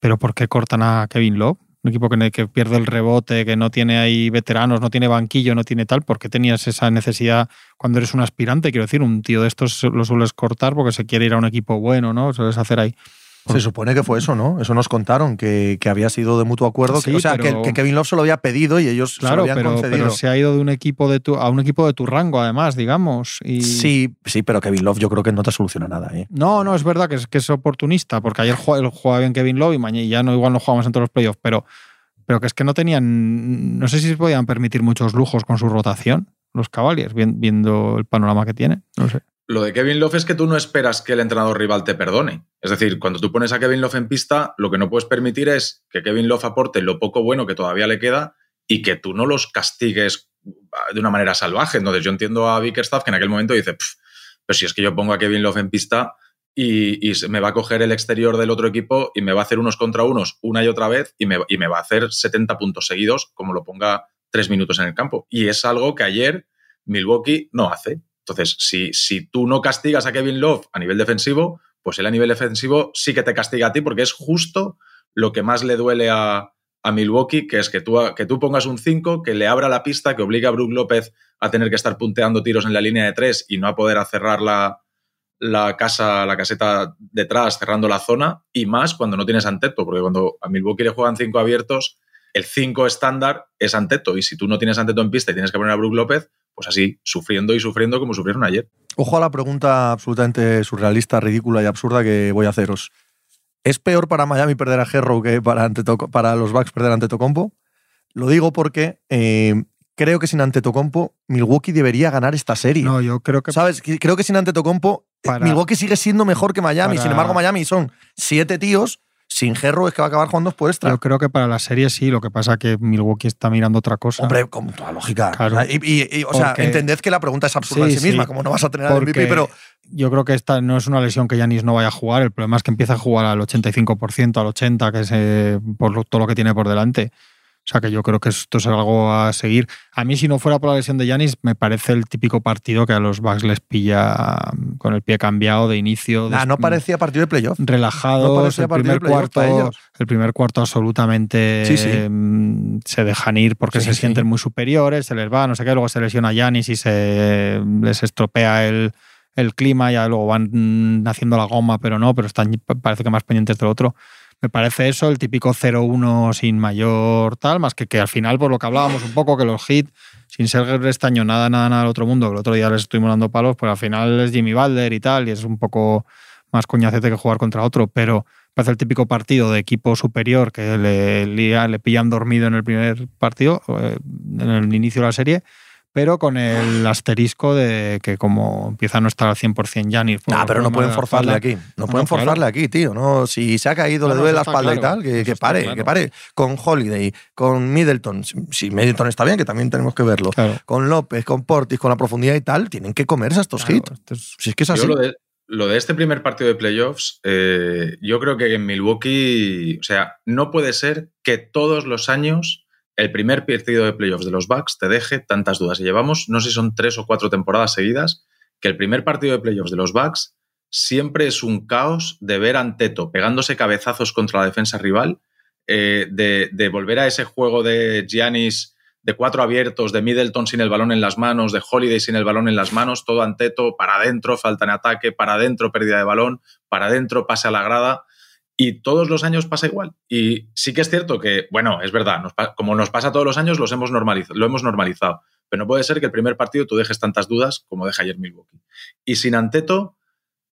Pero ¿por qué cortan a Kevin Love? Un equipo que, que pierde el rebote, que no tiene ahí veteranos, no tiene banquillo, no tiene tal. ¿Por qué tenías esa necesidad cuando eres un aspirante? Quiero decir, un tío de estos lo sueles cortar porque se quiere ir a un equipo bueno, ¿no? Sueles hacer ahí. Se supone que fue eso, ¿no? Eso nos contaron, que, que había sido de mutuo acuerdo. que- o sea, que- pero- que, Kevin Love se lo había pedido y ellos se lo Claro, habían pero, concedido. pero se ha ido de un equipo de tu, a un equipo de tu rango, además, digamos. Y... Sí, sí, pero Kevin Love yo creo que no te soluciona nada. ¿eh? No, no, es verdad que es, que es oportunista, porque ayer jugaba, jugaba bien Kevin Love y mañana ya no, igual no jugamos en todos los playoffs, pero, pero que es que no tenían, no sé si se podían permitir muchos lujos con su rotación, los Cavaliers, vien- viendo el panorama que tiene. No sé. Lo de Kevin Love es que tú no esperas que el entrenador rival te perdone. Es decir, cuando tú pones a Kevin Love en pista, lo que no puedes permitir es que Kevin Love aporte lo poco bueno que todavía le queda y que tú no los castigues de una manera salvaje. Entonces yo entiendo a Bickerstaff que en aquel momento dice, "Pf, pero si es que yo pongo a Kevin Love en pista y, y me va a coger el exterior del otro equipo y me va a hacer unos contra unos una y otra vez y me, y me va a hacer 70 puntos seguidos como lo ponga tres minutos en el campo. Y es algo que ayer Milwaukee no hace. Entonces, si, si tú no castigas a Kevin Love a nivel defensivo, pues él a nivel defensivo sí que te castiga a ti porque es justo lo que más le duele a, Milwaukee, que es que tú, que tú pongas un 5, que le abra la pista, que obliga a Brook López a tener que estar punteando tiros en la línea de 3 y no a poder cerrar la, la casa, la caseta detrás, cerrando la zona, y más cuando no tienes Anteto, porque cuando a Milwaukee le juegan 5 abiertos, el 5 estándar es Anteto, y si tú no tienes Anteto en pista y tienes que poner a Brook López, pues así, sufriendo y sufriendo como sufrieron ayer. Ojo a la pregunta absolutamente surrealista, ridícula y absurda que voy a haceros. ¿Es peor para Miami perder a Herro que para, Antetoco- para los Bucks perder a Antetokounmpo? Lo digo porque eh, creo que sin Antetokounmpo Milwaukee debería ganar esta serie. No, yo creo que ¿Sabes? Que- Creo que sin Antetokounmpo eh, Para- Milwaukee sigue siendo mejor que Miami. para- Sin embargo, Miami son siete tíos. Sin Herro es que va a acabar jugando extra. yo creo que para la serie sí, lo que pasa que Milwaukee está mirando otra cosa. Hombre, con toda lógica. Claro. Y, y- y, o sea, entended que la pregunta es absurda Sí, en sí misma, sí. como no vas a tener al MVP, pero yo creo que esta no es una lesión que Yanis no vaya a jugar. El problema es que empieza a jugar al 85%, al 80%, que es eh, por todo lo que tiene por delante. O sea que yo creo que esto es algo a seguir. A mí, si no fuera por la lesión de Yanis, me parece el típico partido que a los Bucks les pilla mm, con el pie cambiado de inicio. nah, no parecía partido de playoff. relajados. No parecía el, partido de primer cuarto, el primer cuarto absolutamente Sí, sí. mm, se dejan ir porque Sí, se sienten muy superiores, se les va, no sé qué, luego se lesiona Yanis y se les estropea el, el clima, ya luego van mm, haciendo la goma, pero no, pero están parece que más pendientes del otro. Me parece eso, el típico 0-1 sin mayor tal, más que que al final, por lo que hablábamos un poco, que los hits sin ser estaño nada, nada, nada del otro mundo, el otro día les estuvimos dando palos, pues al final es Jimmy Balder y tal, y es un poco más coñacete que jugar contra otro, pero parece el típico partido de equipo superior que le, le, le pillan dormido en el primer partido, eh, en el inicio de la serie, pero con el asterisco de que como empieza a no estar al 100% Janis. Ah, pero no pueden forzarle aquí. No, pueden forzarle aquí, tío. No, si se ha caído, le duele la espalda y tal, que, pare, que pare. Con Holiday, con Middleton, si Middleton está bien, que también tenemos que verlo. Con López, con Portis, con la profundidad y tal, tienen que comerse estos hits. Si es que es así. Lo de, este primer partido de playoffs, eh, yo creo que en Milwaukee, o sea, no puede ser que todos los años el primer partido de playoffs de los Bucks te deje tantas dudas. Y llevamos, no sé si son tres o cuatro temporadas seguidas, que el primer partido de playoffs de los Bucks siempre es un caos de ver a Anteto pegándose cabezazos contra la defensa rival, eh, de, volver a ese juego de Giannis de cuatro abiertos, de Middleton sin el balón en las manos, de Holiday sin el balón en las manos, todo Anteto para adentro, falta en ataque, para adentro, pérdida de balón, para adentro, pase a la grada. Y todos los años pasa igual. Y sí que es cierto que, bueno, es verdad, como nos pasa todos los años, los hemos lo hemos normalizado. Pero no puede ser que el primer partido tú dejes tantas dudas como deja ayer Milwaukee. Y sin Anteto,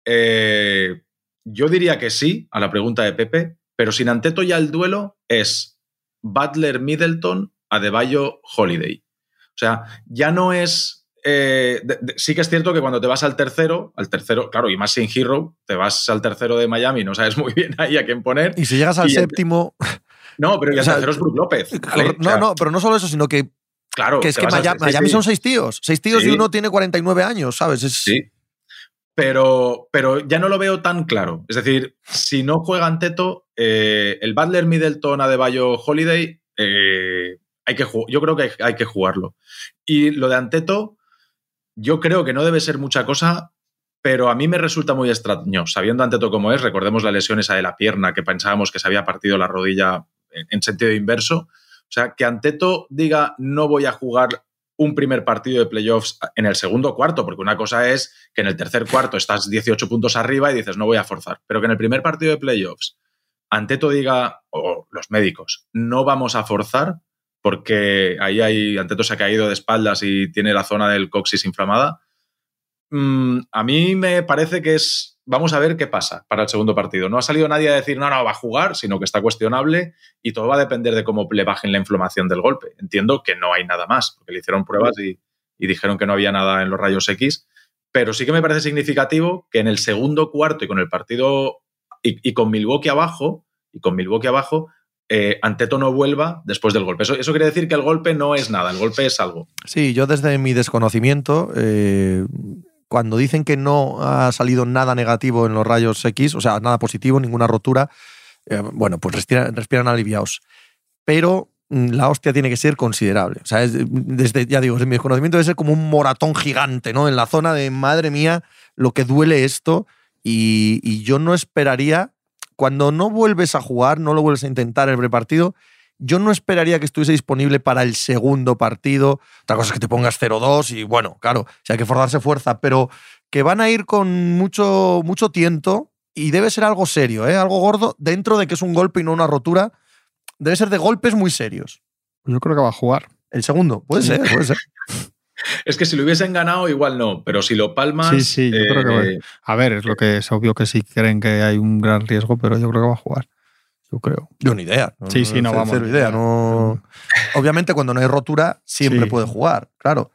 eh, yo diría que sí a la pregunta de Pepe, pero sin Anteto ya el duelo es Butler Middleton, Adebayo Holiday. O sea, ya no es eh, sí que es cierto que cuando te vas al tercero, al tercero, claro, y más sin Hero, te vas al tercero de Miami, no sabes muy bien ahí a quién poner. Y si llegas al séptimo. No, pero el tercero es Brook López. no, no, pero no solo eso, sino que. Claro, que es que Miami, son seis tíos. Seis tíos y uno tiene 49 años, ¿sabes? Sí. Pero, pero ya no lo veo tan claro. Es decir, si no juegan Teto, eh, el Butler Middleton Adebayo Holiday, eh, hay que yo creo que hay, hay, que jugarlo. Y lo de Anteto, yo creo que no debe ser mucha cosa, pero a mí me resulta muy extraño, sabiendo ante todo cómo es, recordemos la lesión esa de la pierna que pensábamos que se había partido la rodilla en, sentido inverso. O sea, que Anteto diga no voy a jugar un primer partido de playoffs en el segundo cuarto, porque una cosa es que en el tercer cuarto estás 18 puntos arriba y dices no voy a forzar, pero que en el primer partido de playoffs Anteto diga, o los médicos, no vamos a forzar, porque ahí hay, Anteto se ha caído de espaldas y tiene la zona del coxis inflamada. Mm, a mí me parece que es, vamos a ver qué pasa para el segundo partido. No ha salido nadie a decir, no, no, va a jugar, sino que está cuestionable y todo va a depender de cómo le bajen la inflamación del golpe. Entiendo que no hay nada más, porque le hicieron pruebas y, dijeron que no había nada en los rayos X, pero sí que me parece significativo que en el segundo cuarto y con el partido y, y con Milwaukee abajo, y con Milwaukee abajo, eh, Anteto no vuelva después del golpe. Eso, quiere decir que el golpe no es nada, el golpe es algo. Sí, yo desde mi desconocimiento, eh, cuando dicen que no ha salido nada negativo en los rayos X, o sea, nada positivo, ninguna rotura, eh, bueno, pues respiran, aliviados. Pero mm, la hostia tiene que ser considerable. O sea, desde, ya digo, desde mi desconocimiento debe ser como un moratón gigante, ¿no? En la zona de, madre mía, lo que duele esto. y yo no esperaría cuando no vuelves a jugar, no lo vuelves a intentar en el prepartido, yo no esperaría que estuviese disponible para el segundo partido. Otra cosa es que te pongas 0-2 y bueno, claro, si hay que forzarse fuerza, pero que van a ir con mucho, mucho tiento y debe ser algo serio, ¿eh? algo gordo, dentro de que es un golpe y no una rotura. Debe ser de golpes muy serios. Yo creo que va a jugar. El segundo, puede ser, puede ser. Es que si lo hubiesen ganado, igual no, pero si lo palmas. Sí, sí, yo creo que. Eh, a ver, es lo que es obvio que sí creen que hay un gran riesgo, pero yo creo que va a jugar. Yo creo. Yo ni idea. sí, sí, no vamos. Cero idea. No... Obviamente, cuando no hay rotura, siempre puede jugar, claro.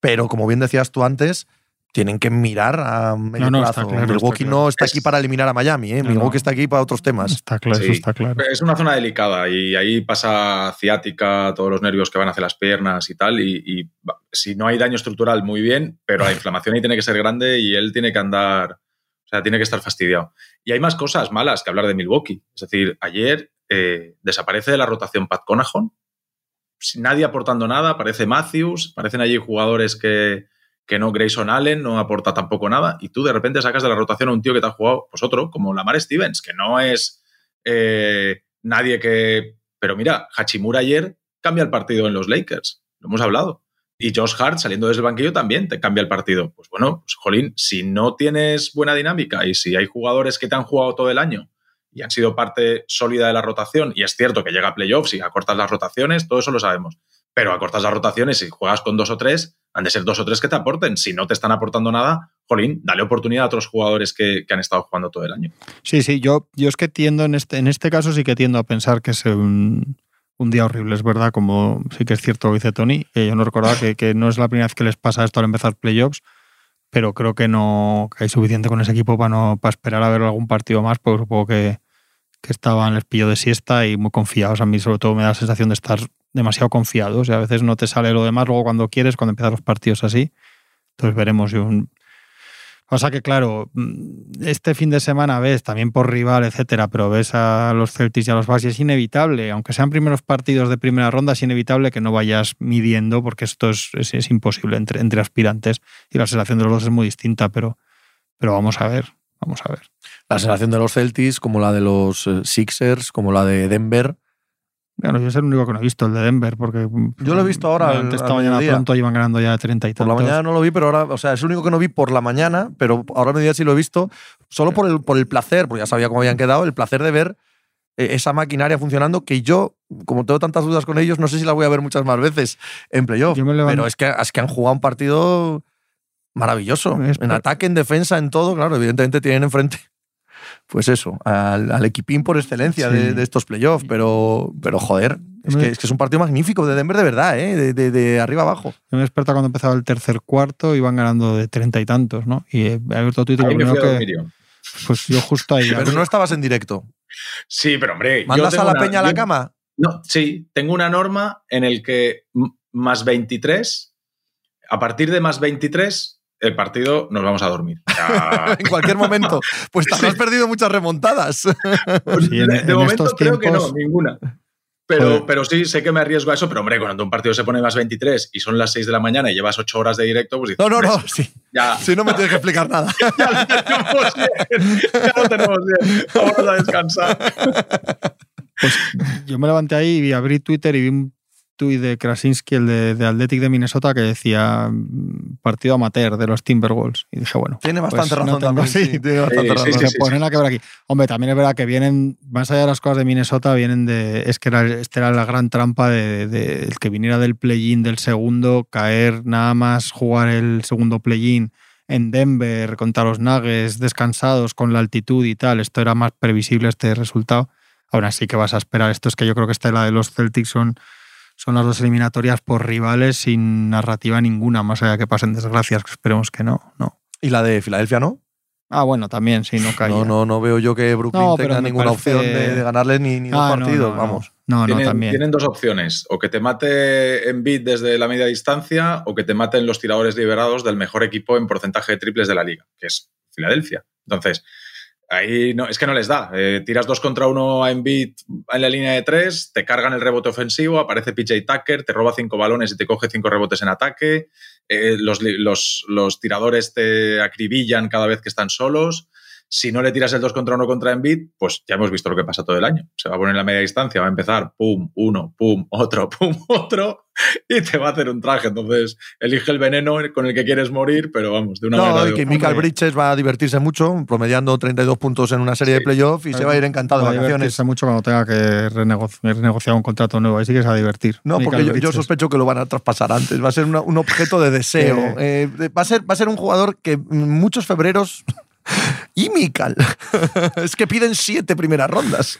Pero como bien decías tú antes, tienen que mirar a medio plazo. Milwaukee no está aquí para eliminar a Miami, ¿eh? Milwaukee está aquí para otros temas. Está claro, eso está claro. Es una zona delicada y ahí pasa ciática, todos los nervios que van hacia las piernas y tal. Y, si no hay daño estructural, muy bien, pero la inflamación ahí tiene que ser grande y él tiene que andar, o sea, tiene que estar fastidiado. Y hay más cosas malas que hablar de Milwaukee. Es decir, ayer eh, desaparece de la rotación Pat Conajon, nadie aportando nada, aparece Matthews, aparecen allí jugadores que que no Grayson Allen no aporta tampoco nada, y tú de repente sacas de la rotación a un tío que te ha jugado, pues otro, como Lamar Stevens, que no es eh, nadie que... Pero mira, Hachimura ayer cambia el partido en los Lakers, lo hemos hablado. Y Josh Hart saliendo desde el banquillo también te cambia el partido. Pues bueno, pues jolín, si no tienes buena dinámica y si hay jugadores que te han jugado todo el año y han sido parte sólida de la rotación, y es cierto que llega a playoffs y acortas las rotaciones, todo eso lo sabemos pero acortas las rotaciones y juegas con dos o tres, han de ser dos o tres que te aporten. Si no te están aportando nada, jolín, dale oportunidad a otros jugadores que, han estado jugando todo el año. Sí, sí, yo, yo es que tiendo en este, en este caso sí que tiendo a pensar que es un, día horrible, es verdad, como sí que es cierto lo dice Tony, que yo no recordaba que, no es la primera vez que les pasa esto al empezar playoffs, pero creo que no hay suficiente con ese equipo para no para esperar a ver algún partido más, porque supongo que, que estaban el pillo de siesta y muy confiados. A mí sobre todo me da la sensación de estar demasiado confiados y a veces no te sale lo demás luego cuando quieres, cuando empiezan los partidos así. Entonces veremos. Pasa que, claro, mm, este fin de semana ves también por rival, etcétera, pero ves a los Celtics y a los Bucks y es inevitable, aunque sean primeros partidos de primera ronda, es inevitable que no vayas midiendo porque esto es, es, imposible entre, entre aspirantes y la sensación de los dos es muy distinta, pero, pero vamos a ver, vamos a ver. La sensación de los Celtics, como la de los eh, Sixers, como la de Denver, bueno, yo es el único que no he visto, el de Denver, porque. Yo lo he visto ahora. Esta mañana pronto iban ganando ya 30 y Por la mañana no lo vi, pero ahora. O sea, es el único que no vi por la mañana, pero ahora me sí lo he visto, solo por el, por el placer, porque ya sabía cómo habían quedado, el placer de ver eh, esa maquinaria funcionando que yo, como tengo tantas dudas con ellos, no sé si la voy a ver muchas más veces en playoff. Pero es que, es que han jugado un partido maravilloso. En ataque, en defensa, en todo. Claro, evidentemente tienen enfrente pues eso, al, equipín por excelencia de, estos playoffs, pero, pero joder, es que, es que, es un partido magnífico de Denver de verdad, ¿eh? de, de, arriba abajo. Yo me despertado cuando empezaba el tercer cuarto, iban ganando de treinta y tantos, ¿no? Y he abierto Twitter y lo que... Pues yo justo ahí. pero no estabas en directo. Sí, pero hombre. ¿Mandas a la peña a la cama? No, sí, tengo una norma en el que más 23, a partir de más 23 el partido nos vamos a dormir. en cualquier momento. Pues te has perdido muchas remontadas. Pues de, momento creo que no, ninguna. Pero, pero sí, sé que me arriesgo a eso, pero hombre, cuando un partido se pone más 23 y son las 6 de la mañana y llevas 8 horas de directo, pues dices, No, no, no, sí. Ya. Sí, no me tienes que explicar nada. ya lo tenemos bien. Ya lo tenemos bien. Vamos a descansar. Pues yo me levanté ahí y abrí Twitter y vi un y de Krasinski, el de, de, Athletic de Minnesota, que decía mm, partido amateur de los Timberwolves. Y dije, bueno. Tiene pues bastante razón también. Sí, tiene bastante razón. Sí, ponen a quebrar aquí. Hombre, también es verdad que vienen, más allá de las cosas de Minnesota, vienen de. Es que era, esta era la gran trampa de, de, que viniera del play-in del segundo, caer nada más jugar el segundo play-in en Denver contra los Nuggets, descansados con la altitud y tal. Esto era más previsible este resultado. Ahora sí que vas a esperar. Esto es que yo creo que esta la de los Celtics son son las dos eliminatorias por rivales sin narrativa ninguna, más allá que pasen desgracias, que esperemos que no, no. ¿Y la de Filadelfia no? Ah, bueno, también, sí, no cae. No, no, no veo yo que Brooklyn tenga ninguna opción de, ganarle ni, ni ah, dos partidos, vamos. No, tienen, no, también. Tienen dos opciones, o que te mate en beat desde la media distancia o que te maten los tiradores liberados del mejor equipo en porcentaje de triples de la liga, que es Filadelfia. Entonces, Ahí no, es que no les da. Eh, tiras dos contra uno a Embiid en la línea de tres, te cargan el rebote ofensivo, aparece PJ Tucker, te roba cinco balones y te coge cinco rebotes en ataque. Eh, los, los, los, tiradores te acribillan cada vez que están solos. Si no le tiras el 2 contra 1 contra Embiid, pues ya hemos visto lo que pasa todo el año. Se va a poner en la media distancia, va a empezar, pum, uno, pum, otro, pum, otro, y te va a hacer un traje. Entonces, elige el veneno con el que quieres morir, pero vamos, de una no, manera. Y que Michael Bridges va a divertirse mucho, promediando 32 puntos en una serie de playoffs y se va a ir encantado de vacaciones. divertirse mucho cuando tenga que renegociar un contrato nuevo. Ahí sí que se va a divertir. No, porque yo, sospecho que lo van a traspasar antes. Va a ser un objeto de deseo. Eh, va, a ser, va a ser un jugador que muchos febreros y Mikal. es que piden siete primeras rondas.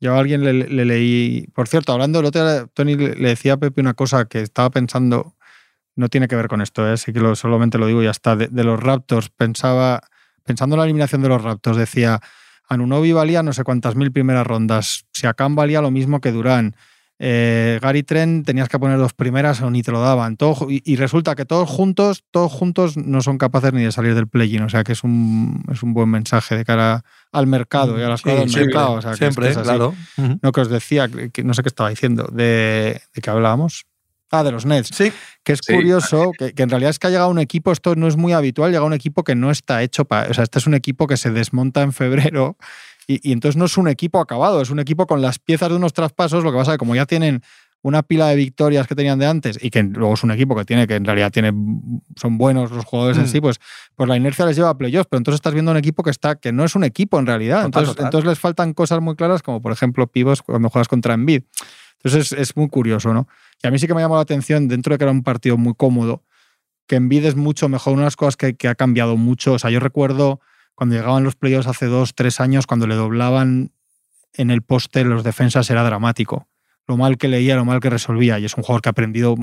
Yo a alguien le, leí, por cierto, hablando, el otro Tony le, decía a Pepe una cosa que estaba pensando, no tiene que ver con esto, ¿eh? así que lo, solamente lo digo y ya está, de, los Raptors, pensaba, pensando en la eliminación de los Raptors, decía, Anunobi valía no sé cuántas mil primeras rondas, Siakam valía lo mismo que Durán, eh, Gary Trent tenías que poner dos primeras o ni te lo daban. Todo, y, resulta que todos juntos, todos juntos no son capaces ni de salir del play-in. O sea que es un, es un buen mensaje de cara al mercado y a las cosas del mercado. siempre, claro. No que os decía, que no sé qué estaba diciendo, de, de qué hablábamos. Ah, de los Nets. Sí. Que es curioso, que, que, en realidad es que ha llegado un equipo, esto no es muy habitual, llega un equipo que no está hecho para. O sea, este es un equipo que se desmonta en febrero y, entonces no es un equipo acabado, es un equipo con las piezas de unos traspasos. Lo que pasa es que como ya tienen una pila de victorias que tenían de antes y que luego es un equipo que tiene, que en realidad tiene, son buenos los jugadores en mm. sí, pues, pues la inercia les lleva a playoffs, pero entonces estás viendo un equipo que está, que no es un equipo en realidad. Entonces, entonces les faltan cosas muy claras, como por ejemplo pivos cuando juegas contra Envid. Entonces es, es, muy curioso, ¿no? Y a mí sí que me llamó la atención, dentro de que era un partido muy cómodo, que Envid es mucho mejor. Una de las cosas que, que ha cambiado mucho, o sea, yo recuerdo cuando llegaban los playoffs hace dos, tres años, cuando le doblaban en el poste los defensas era dramático. Lo mal que leía, lo mal que resolvía. Y es un jugador que ha aprendido.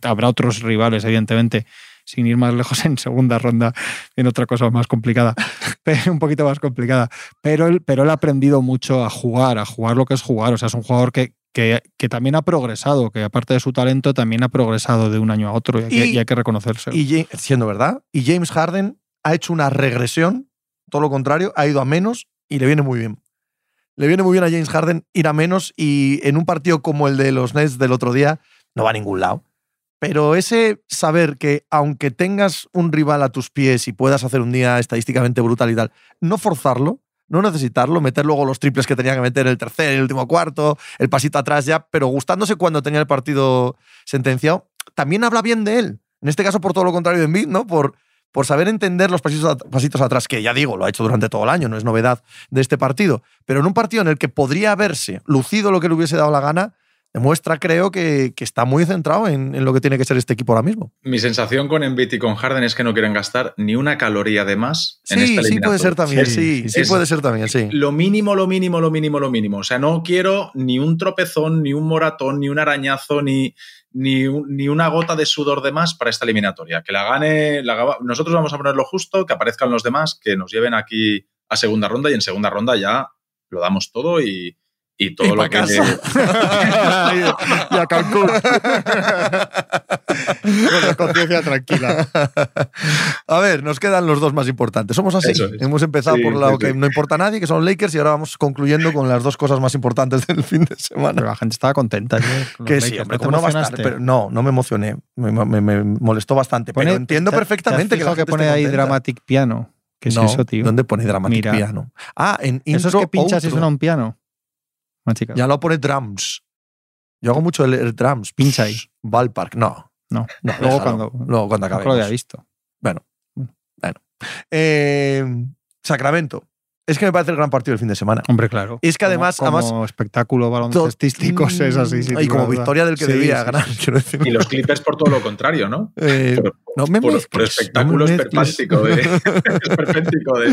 Habrá otros rivales, evidentemente, sin ir más lejos en segunda ronda, en otra cosa más complicada, pero un poquito más complicada. Pero él, pero él ha aprendido mucho a jugar, a jugar lo que es jugar. O sea, es un jugador que, que, que, también ha progresado, que aparte de su talento, también ha progresado de un año a otro y, y, hay, que, y hay, que, reconocerse. Y siendo verdad, y James Harden ha hecho una regresión, todo lo contrario, ha ido a menos y le viene muy bien. Le viene muy bien a James Harden ir a menos y en un partido como el de los Nets del otro día no va a ningún lado. Pero ese saber que aunque tengas un rival a tus pies y puedas hacer un día estadísticamente brutal y tal, no forzarlo, no necesitarlo, meter luego los triples que tenía que meter el tercer, el último cuarto, el pasito atrás ya, pero gustándose cuando tenía el partido sentenciado, también habla bien de él. En este caso, por todo lo contrario de Embiid, ¿no? Por, por saber entender los pasitos, pasitos atrás, que ya digo, lo ha hecho durante todo el año, no es novedad de este partido, pero en un partido en el que podría haberse lucido lo que le hubiese dado la gana, demuestra, creo, que, que está muy centrado en, en, lo que tiene que ser este equipo ahora mismo. Mi sensación con Embiid y con Harden es que no quieren gastar ni una caloría de más sí, en esta Sí, puede ser también, sí, sí, sí puede ser también, sí. Lo mínimo, lo mínimo, lo mínimo, lo mínimo. O sea, no quiero ni un tropezón, ni un moratón, ni un arañazo, ni, ni, ni, una gota de sudor de más para esta eliminatoria. Que la gane, la, nosotros vamos a ponerlo justo, que aparezcan los demás, que nos lleven aquí a segunda ronda y en segunda ronda ya lo damos todo y, y todo y lo que casa. y a Cancún. Con la conciencia tranquila. A ver, nos quedan los dos más importantes. Somos así. Es. Hemos empezado sí, por lo sí, que sí. no importa a nadie, que son Lakers, y ahora vamos concluyendo con las dos cosas más importantes del fin de semana. Pero la gente estaba contenta. ¿no? que sí, hombre, ¿cómo no va a estar? Pero no, no me emocioné. Me, me, me molestó bastante. Pone, pero entiendo te, perfectamente te que la que pone ahí Dramatic Piano. ¿Qué es no, eso, tío? ¿Dónde pone Dramatic Mira. Piano? Ah, en intro, Eso es que pinchas outro. y suena un piano. Ya lo pone drums. Yo hago mucho el, el drums. Pincha ahí. Ballpark, no. No. no luego, déjalo. cuando, luego cuando acabe. No lo había visto. Bueno, bueno. Eh, Sacramento. Es que me parece el gran partido del fin de semana. Hombre, claro. Y es que además. Como, como además espectáculo baloncestístico es así. Sí, y como victoria del que sí, debía sí, ganar. Y los Clippers por todo lo contrario, ¿no? Eh, por, no me por, por espectáculo no de, esperpéntico de.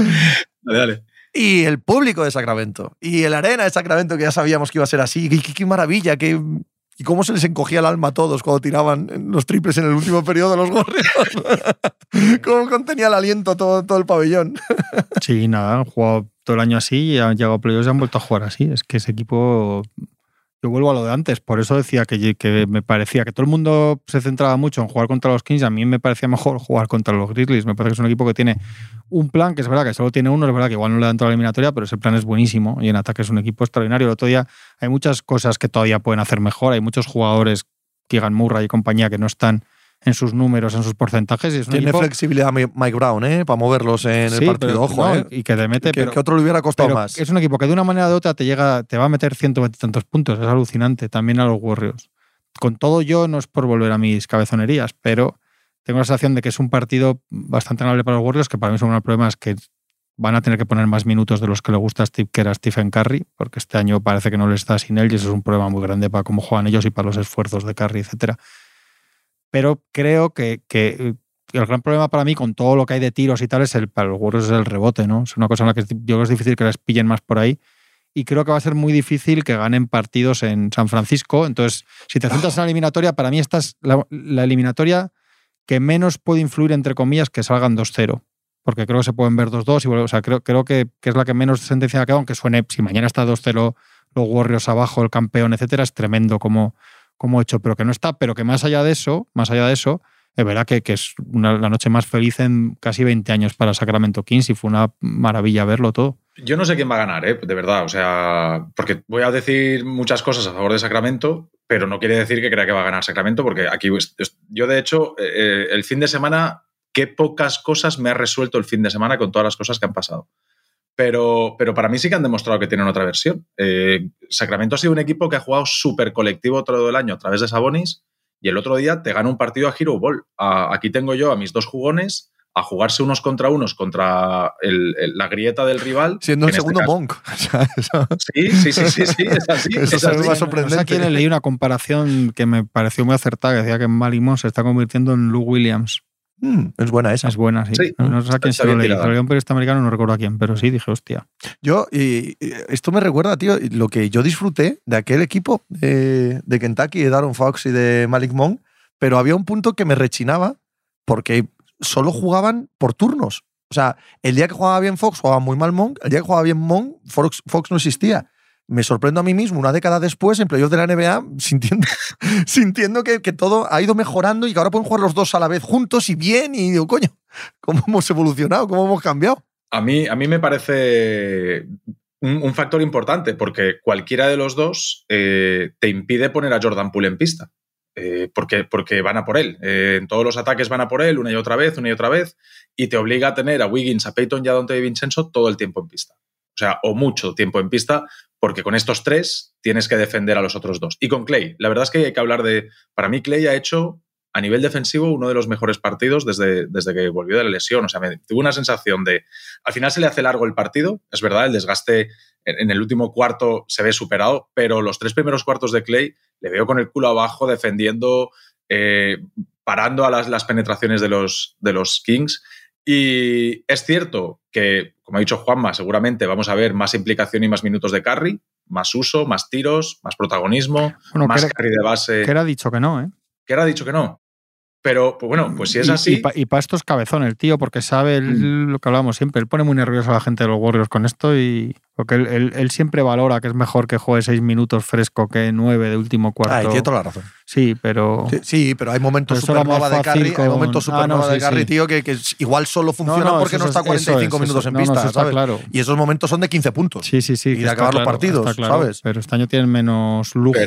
Dale, dale. Y el público de Sacramento. Y el arena de Sacramento, que ya sabíamos que iba a ser así. Qué, qué, qué maravilla, qué, y cómo se les encogía el alma a todos cuando tiraban los triples en el último periodo de los gorrios. cómo contenía el aliento todo, todo el pabellón. sí, nada, han jugado todo el año así y han llegado a playoffs y han vuelto a jugar así. Es que ese equipo. Yo vuelvo a lo de antes, por eso decía que, que me parecía que todo el mundo se centraba mucho en jugar contra los Kings. A mí me parecía mejor jugar contra los Grizzlies. Me parece que es un equipo que tiene un plan, que es verdad que solo tiene uno, es verdad que igual no le dan toda la eliminatoria, pero ese plan es buenísimo y en ataque es un equipo extraordinario. El otro día hay muchas cosas que todavía pueden hacer mejor. Hay muchos jugadores, Keegan Murray y compañía, que no están en sus números, en sus porcentajes. Y es un Tiene equipo... flexibilidad Mike Brown, ¿eh? Para moverlos en sí, el partido. pero, Ojo, no, ¿eh? Y que te mete. Que, pero, que otro le hubiera costado más. Es un equipo que de una manera u otra te llega, te va a meter 120 y tantos puntos. Es alucinante. También a los Warriors. Con todo yo, no es por volver a mis cabezonerías, pero tengo la sensación de que es un partido bastante ganable para los Warriors, que para mí son un problema es que van a tener que poner más minutos de los que le gusta a Steve Kerr a Stephen Curry, porque este año parece que no le está sin él y eso es un problema muy grande para cómo juegan ellos y para los esfuerzos de Curry, etcétera. Pero creo que, que, el gran problema para mí con todo lo que hay de tiros y tal es el para los Warriors es el rebote, ¿no? Es una cosa en la que yo creo que es difícil que les pillen más por ahí y creo que va a ser muy difícil que ganen partidos en San Francisco. Entonces, si te centras en la eliminatoria, para mí esta es la, la eliminatoria que menos puede influir, entre comillas, que salgan 2-0 porque creo que se pueden ver 2-2 y o sea, creo, creo que, que, es la que menos sentencia ha quedado, aunque suene, si mañana está 2-0 los Warriors abajo, el campeón, etcétera, es tremendo como, como hecho, pero que no está, pero que más allá de eso, más allá de eso, es verdad que, que es una, la noche más feliz en casi 20 años para Sacramento Kings y fue una maravilla verlo todo. Yo no sé quién va a ganar, ¿eh? de verdad. O sea, porque voy a decir muchas cosas a favor de Sacramento, pero no quiere decir que crea que va a ganar Sacramento, porque aquí yo, de hecho, eh, el fin de semana qué pocas cosas me ha resuelto el fin de semana con todas las cosas que han pasado. Pero, pero para mí sí que han demostrado que tienen otra versión. Eh, Sacramento ha sido un equipo que ha jugado súper colectivo todo el año a través de Sabonis y el otro día te gana un partido a Hero Ball. A, aquí tengo yo a mis dos jugones, a jugarse unos contra unos contra la grieta del rival. Siendo el este segundo Monk. sí, sí, sí, sí, sí, es así. Eso es así. sorprendente. aquí le leí una comparación que me pareció muy acertada, que decía que Malimón se está convirtiendo en Lou Williams. Mm, es buena esa. Es buena, sí. no, sé a quién se lo leí. Se lo un periodista americano, no recuerdo a quién, pero sí, dije, hostia. Yo, y, esto me recuerda, tío, lo que yo disfruté de aquel equipo de, de Kentucky, de Darren Fox y de Malik Monk, pero había un punto que me rechinaba porque solo jugaban por turnos. O sea, el día que jugaba bien Fox, jugaba muy mal Monk. El día que jugaba bien Monk, Fox, Fox no existía. Me sorprendo a mí mismo, una década después, en de la NBA, sintiendo, sintiendo que, que, todo ha ido mejorando y que ahora pueden jugar los dos a la vez juntos y bien. Y digo, coño, ¿cómo hemos evolucionado? ¿Cómo hemos cambiado? A mí, a mí me parece un, factor importante porque cualquiera de los dos eh, te impide poner a Jordan Poole en pista. Eh, porque, porque van a por él. Eh, en todos los ataques van a por él una y otra vez, una y otra vez, y te obliga a tener a Wiggins, a Peyton y a Dante Vincenzo todo el tiempo en pista. O sea, o mucho tiempo en pista, porque con estos tres tienes que defender a los otros dos. Y con Clay, la verdad es que hay que hablar de. Para mí, Clay ha hecho a nivel defensivo uno de los mejores partidos desde, desde que volvió de la lesión. O sea, me, tuve una sensación de. Al final se le hace largo el partido, es verdad, el desgaste en, el último cuarto se ve superado, pero los tres primeros cuartos de Clay le veo con el culo abajo defendiendo, eh, parando a las, las penetraciones de los, de los Kings. Y es cierto que, como ha dicho Juanma, seguramente vamos a ver más implicación y más minutos de carry, más uso, más tiros, más protagonismo, más carry de base. Que era dicho que no, ¿eh? Que era dicho que no. Pero, pues bueno, pues si es así. Y, para esto es cabezón el tío, porque sabe mm. lo que hablamos siempre. Él pone muy nervioso a la gente de los Warriors con esto y. Porque él, siempre valora que es mejor que juegue seis minutos fresco que nueve de último cuarto. Ah, tiene toda la razón. Sí, pero. Sí, pero hay momentos supernova de carry, hay momentos ah, supernova de carry, tío, que, igual solo funciona porque no está 45 minutos en pista, ¿sabes? Claro. Y esos momentos son de 15 puntos. Sí, sí, sí. Y de acabar los partidos, ¿sabes? Pero este año tienen menos lujo,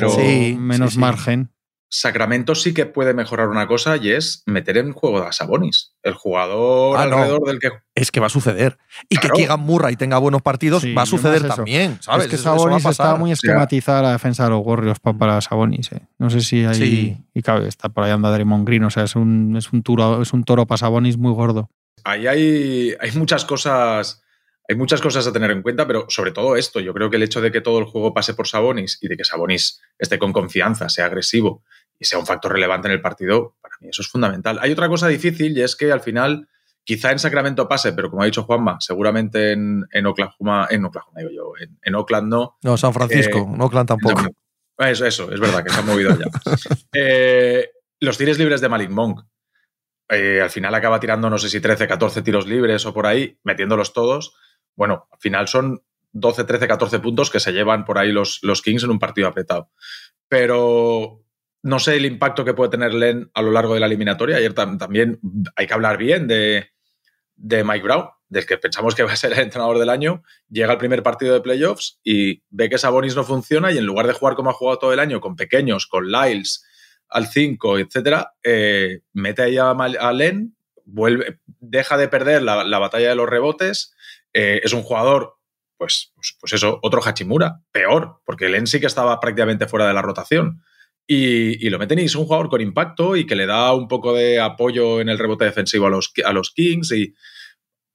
menos margen. Sacramento sí que puede mejorar una cosa y es meter en juego a Sabonis, el jugador ah, alrededor del que. Es que va a suceder. Y que Keegan Murray tenga buenos partidos va a suceder también. ¿sabes? Es que Sabonis está muy esquematizada la defensa de los Warriors para Sabonis. ¿eh? No sé si hay. Y cabe, está por ahí anda Draymond Green. O sea, es un, es un, toro, es un toro para Sabonis muy gordo. Ahí hay, hay muchas cosas hay muchas cosas a tener en cuenta, pero sobre todo esto, yo creo que el hecho de que todo el juego pase por Sabonis y de que Sabonis esté con confianza, sea agresivo y sea un factor relevante en el partido, para mí eso es fundamental. Hay otra cosa difícil y es que al final, quizá en Sacramento pase, pero como ha dicho Juanma, seguramente en, Oklahoma, en Oklahoma digo yo, en, Oakland no. No, San Francisco, en eh, Oakland tampoco. eso, eso, es verdad que se ha movido allá. Eh, los tires libres de Malik Monk. Eh, al final acaba tirando, no sé si 13, 14 tiros libres o por ahí, metiéndolos todos bueno, al final son 12, 13, 14 puntos que se llevan por ahí los, los Kings en un partido apretado. Pero no sé el impacto que puede tener Len a lo largo de la eliminatoria. Ayer también hay que hablar bien de, de Mike Brown, del que pensamos que va a ser el entrenador del año. Llega al primer partido de playoffs y ve que Sabonis no funciona y en lugar de jugar como ha jugado todo el año, con pequeños, con Lyles al 5, etcétera, eh, mete ahí a, Len, vuelve, deja de perder la, la batalla de los rebotes eh, es un jugador, pues, pues, pues, eso, otro Hachimura, peor, porque Len sí que estaba prácticamente fuera de la rotación. Y, lo meten y es un jugador con impacto y que le da un poco de apoyo en el rebote defensivo a los, a los Kings. Y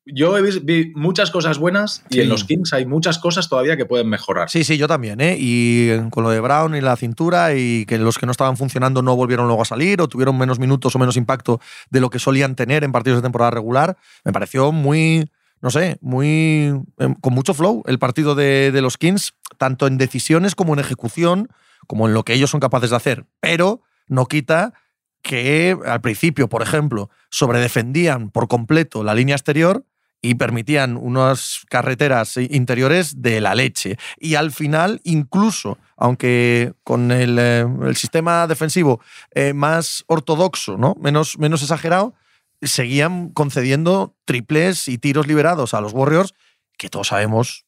yo he visto muchas cosas buenas y en los Kings hay muchas cosas todavía que pueden mejorar. Sí, sí, yo también. ¿eh? Y con lo de Brown y la cintura y que los que no estaban funcionando no volvieron luego a salir o tuvieron menos minutos o menos impacto de lo que solían tener en partidos de temporada regular, me pareció muy no sé, muy em, con mucho flow el partido de, los Kings, tanto en decisiones como en ejecución, como en lo que ellos son capaces de hacer. Pero no quita que al principio, por ejemplo, sobredefendían por completo la línea exterior y permitían unas carreteras interiores de la leche. Y al final, incluso, aunque con el, eh, sistema defensivo eh, más ortodoxo, ¿no? menos, menos exagerado, seguían concediendo triples y tiros liberados a los Warriors, que todos sabemos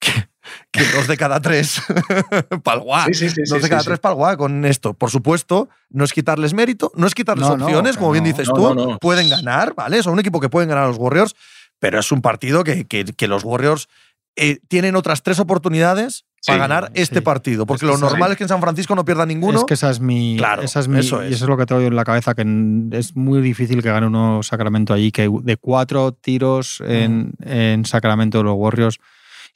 que, dos de cada tres palguá. Sí, sí, dos de cada tres palguá con esto. Por supuesto, no es quitarles mérito, no es quitarles opciones, como bien dices tú. Pueden ganar, ¿vale? Son un equipo que pueden ganar a los Warriors, pero es un partido que, que, los Warriors eh, tienen otras tres oportunidades para Sí, ganar este sí. partido. Porque Es que lo sabe- normal es que en San Francisco no pierda ninguno. Es que esa es mi. Claro, esa es mi eso Y es. eso es lo que tengo yo en la cabeza, que es muy difícil que gane uno Sacramento allí, que de cuatro tiros en, en Sacramento de los Warriors.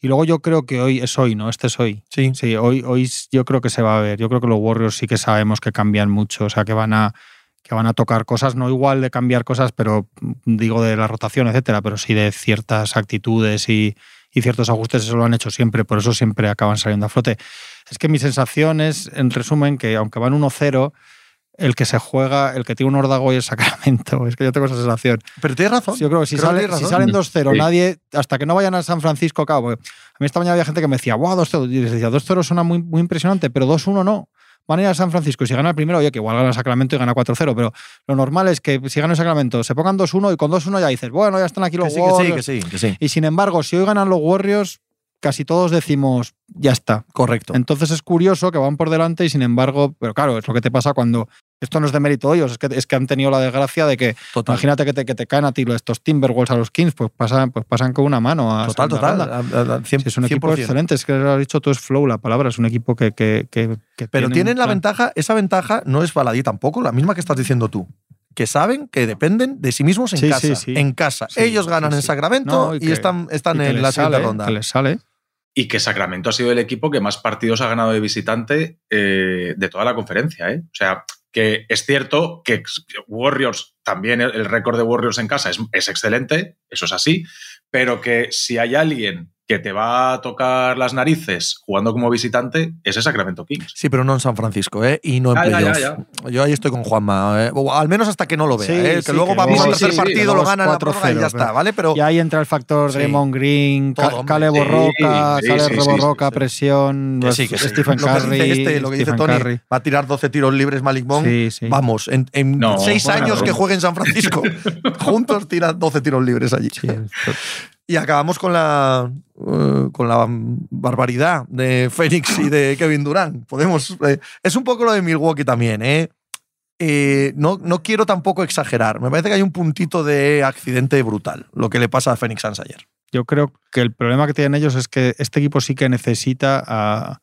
Y luego yo creo que hoy es hoy, ¿no? Este es hoy. sí. Sí, hoy, hoy yo creo que se va a ver. Yo creo que los Warriors sí que sabemos que cambian mucho, o sea, que van a que van a tocar cosas, no igual de cambiar cosas, pero mm, digo de la rotación, etcétera, pero sí de ciertas actitudes y, y ciertos ajustes, eso lo han hecho siempre, por eso siempre acaban saliendo a flote. Es que mi sensación es, en resumen, que aunque van 1-0, el que se juega, el que tiene un órdago hoy es Sacramento. Es que yo tengo esa sensación. Pero tienes razón. Yo creo que si, Creo que sale- tienes si salen 2-0, Sí. nadie, hasta que no vayan a San Francisco, porque a mí esta mañana había gente que me decía, wow, 2-0, y les decía, 2-0 suena muy, muy impresionante, pero 2-1 no. Van a ir a San Francisco y si gana el primero, oye, que igual gana Sacramento y gana 4-0, pero lo normal es que si gana el Sacramento, se pongan 2-1 y con 2-1 ya dices, bueno, ya están aquí Que los sí, que sí, Warriors. que sí, que sí. Y sin embargo, si hoy ganan los Warriors, casi todos decimos, ya está. Correcto. Entonces es curioso que van por delante y sin embargo, pero claro, es lo que te pasa cuando esto no es de mérito de ellos, es que, es que han tenido la desgracia de que Total. imagínate que te, que te caen a ti estos Timberwolves a los Kings, pues pasan, pues pasan con una mano a Total, total. ronda. a- a- a- cien- Sí, es un equipo 100%. excelente, es que lo has dicho tú, es flow la palabra, es un equipo que. que, que- que Pero tiene tienen la plan. ventaja, esa ventaja no es baladí tampoco, la misma que estás diciendo tú. Que saben que dependen de sí mismos en Sí, casa. sí, sí. En casa. Ellos ganan en. Sacramento No, y, y que- están, están Y en la siguiente sale, ronda. Que les sale. Y que Sacramento ha sido el equipo que más partidos ha ganado de visitante eh, de toda la conferencia. ¿eh? O sea, que es cierto que Warriors, también el, el récord de Warriors en casa es, es excelente, eso es así, pero que si hay alguien que te va a tocar las narices jugando como visitante, es Sacramento Kings. Sí, pero no en San Francisco, ¿eh? Y no en Ya, ya, playoff. ya, Yo ahí estoy con Juanma. ¿eh? O al menos hasta que no lo vea. Sí, ¿eh? Que sí, luego que vamos luego- al tercer partido, lo gana la 4-0, prórroga y ya está, ¿vale? Pero Y ahí entra el factor Sí. Draymond Green, Todo, Ca- hombre. Caleb Sí, Roca, sí, Caleb sí, sí, Roca, sí, sí. presión, que sí, que sí. Stephen Curry. este, lo que dice Stephen Tony, Curry. va a tirar 12 tiros libres Malik Monk. Sí, sí. Vamos, en, en No, seis años que juegue en San Francisco, juntos tiran 12 tiros libres allí. Y acabamos con la eh, con la barbaridad de Phoenix y de Kevin Durant. Podemos. eh, es un poco lo de Milwaukee también, ¿eh? Eh, no, no quiero tampoco exagerar. Me parece que hay un puntito de accidente brutal, lo que le pasa a Phoenix Suns ayer. Yo creo que el problema que tienen ellos es que este equipo sí que necesita a,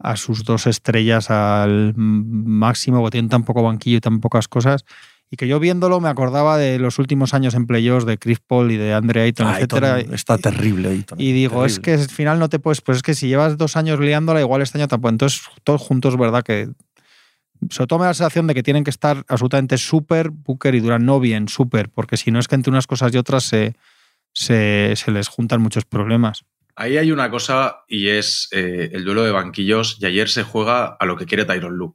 a sus dos estrellas al máximo, porque tienen tan poco banquillo y tan pocas cosas. Y que yo viéndolo me acordaba de los últimos años en playoffs de Chris Paul y de Andre Ayton, Ayton etcétera. está terrible, Ayton. Y digo, es que al final no te puedes, pues es que si llevas dos años liándola, igual este año tampoco. Entonces, todos juntos, ¿verdad? Que sobre todo me da la sensación de que tienen que estar absolutamente súper, Booker y Durant, no bien, súper, porque si no es que entre unas cosas y otras se, se, se les juntan muchos problemas. Ahí hay una cosa y es eh, el duelo de banquillos y ayer se juega a lo que quiere Tyron Lue.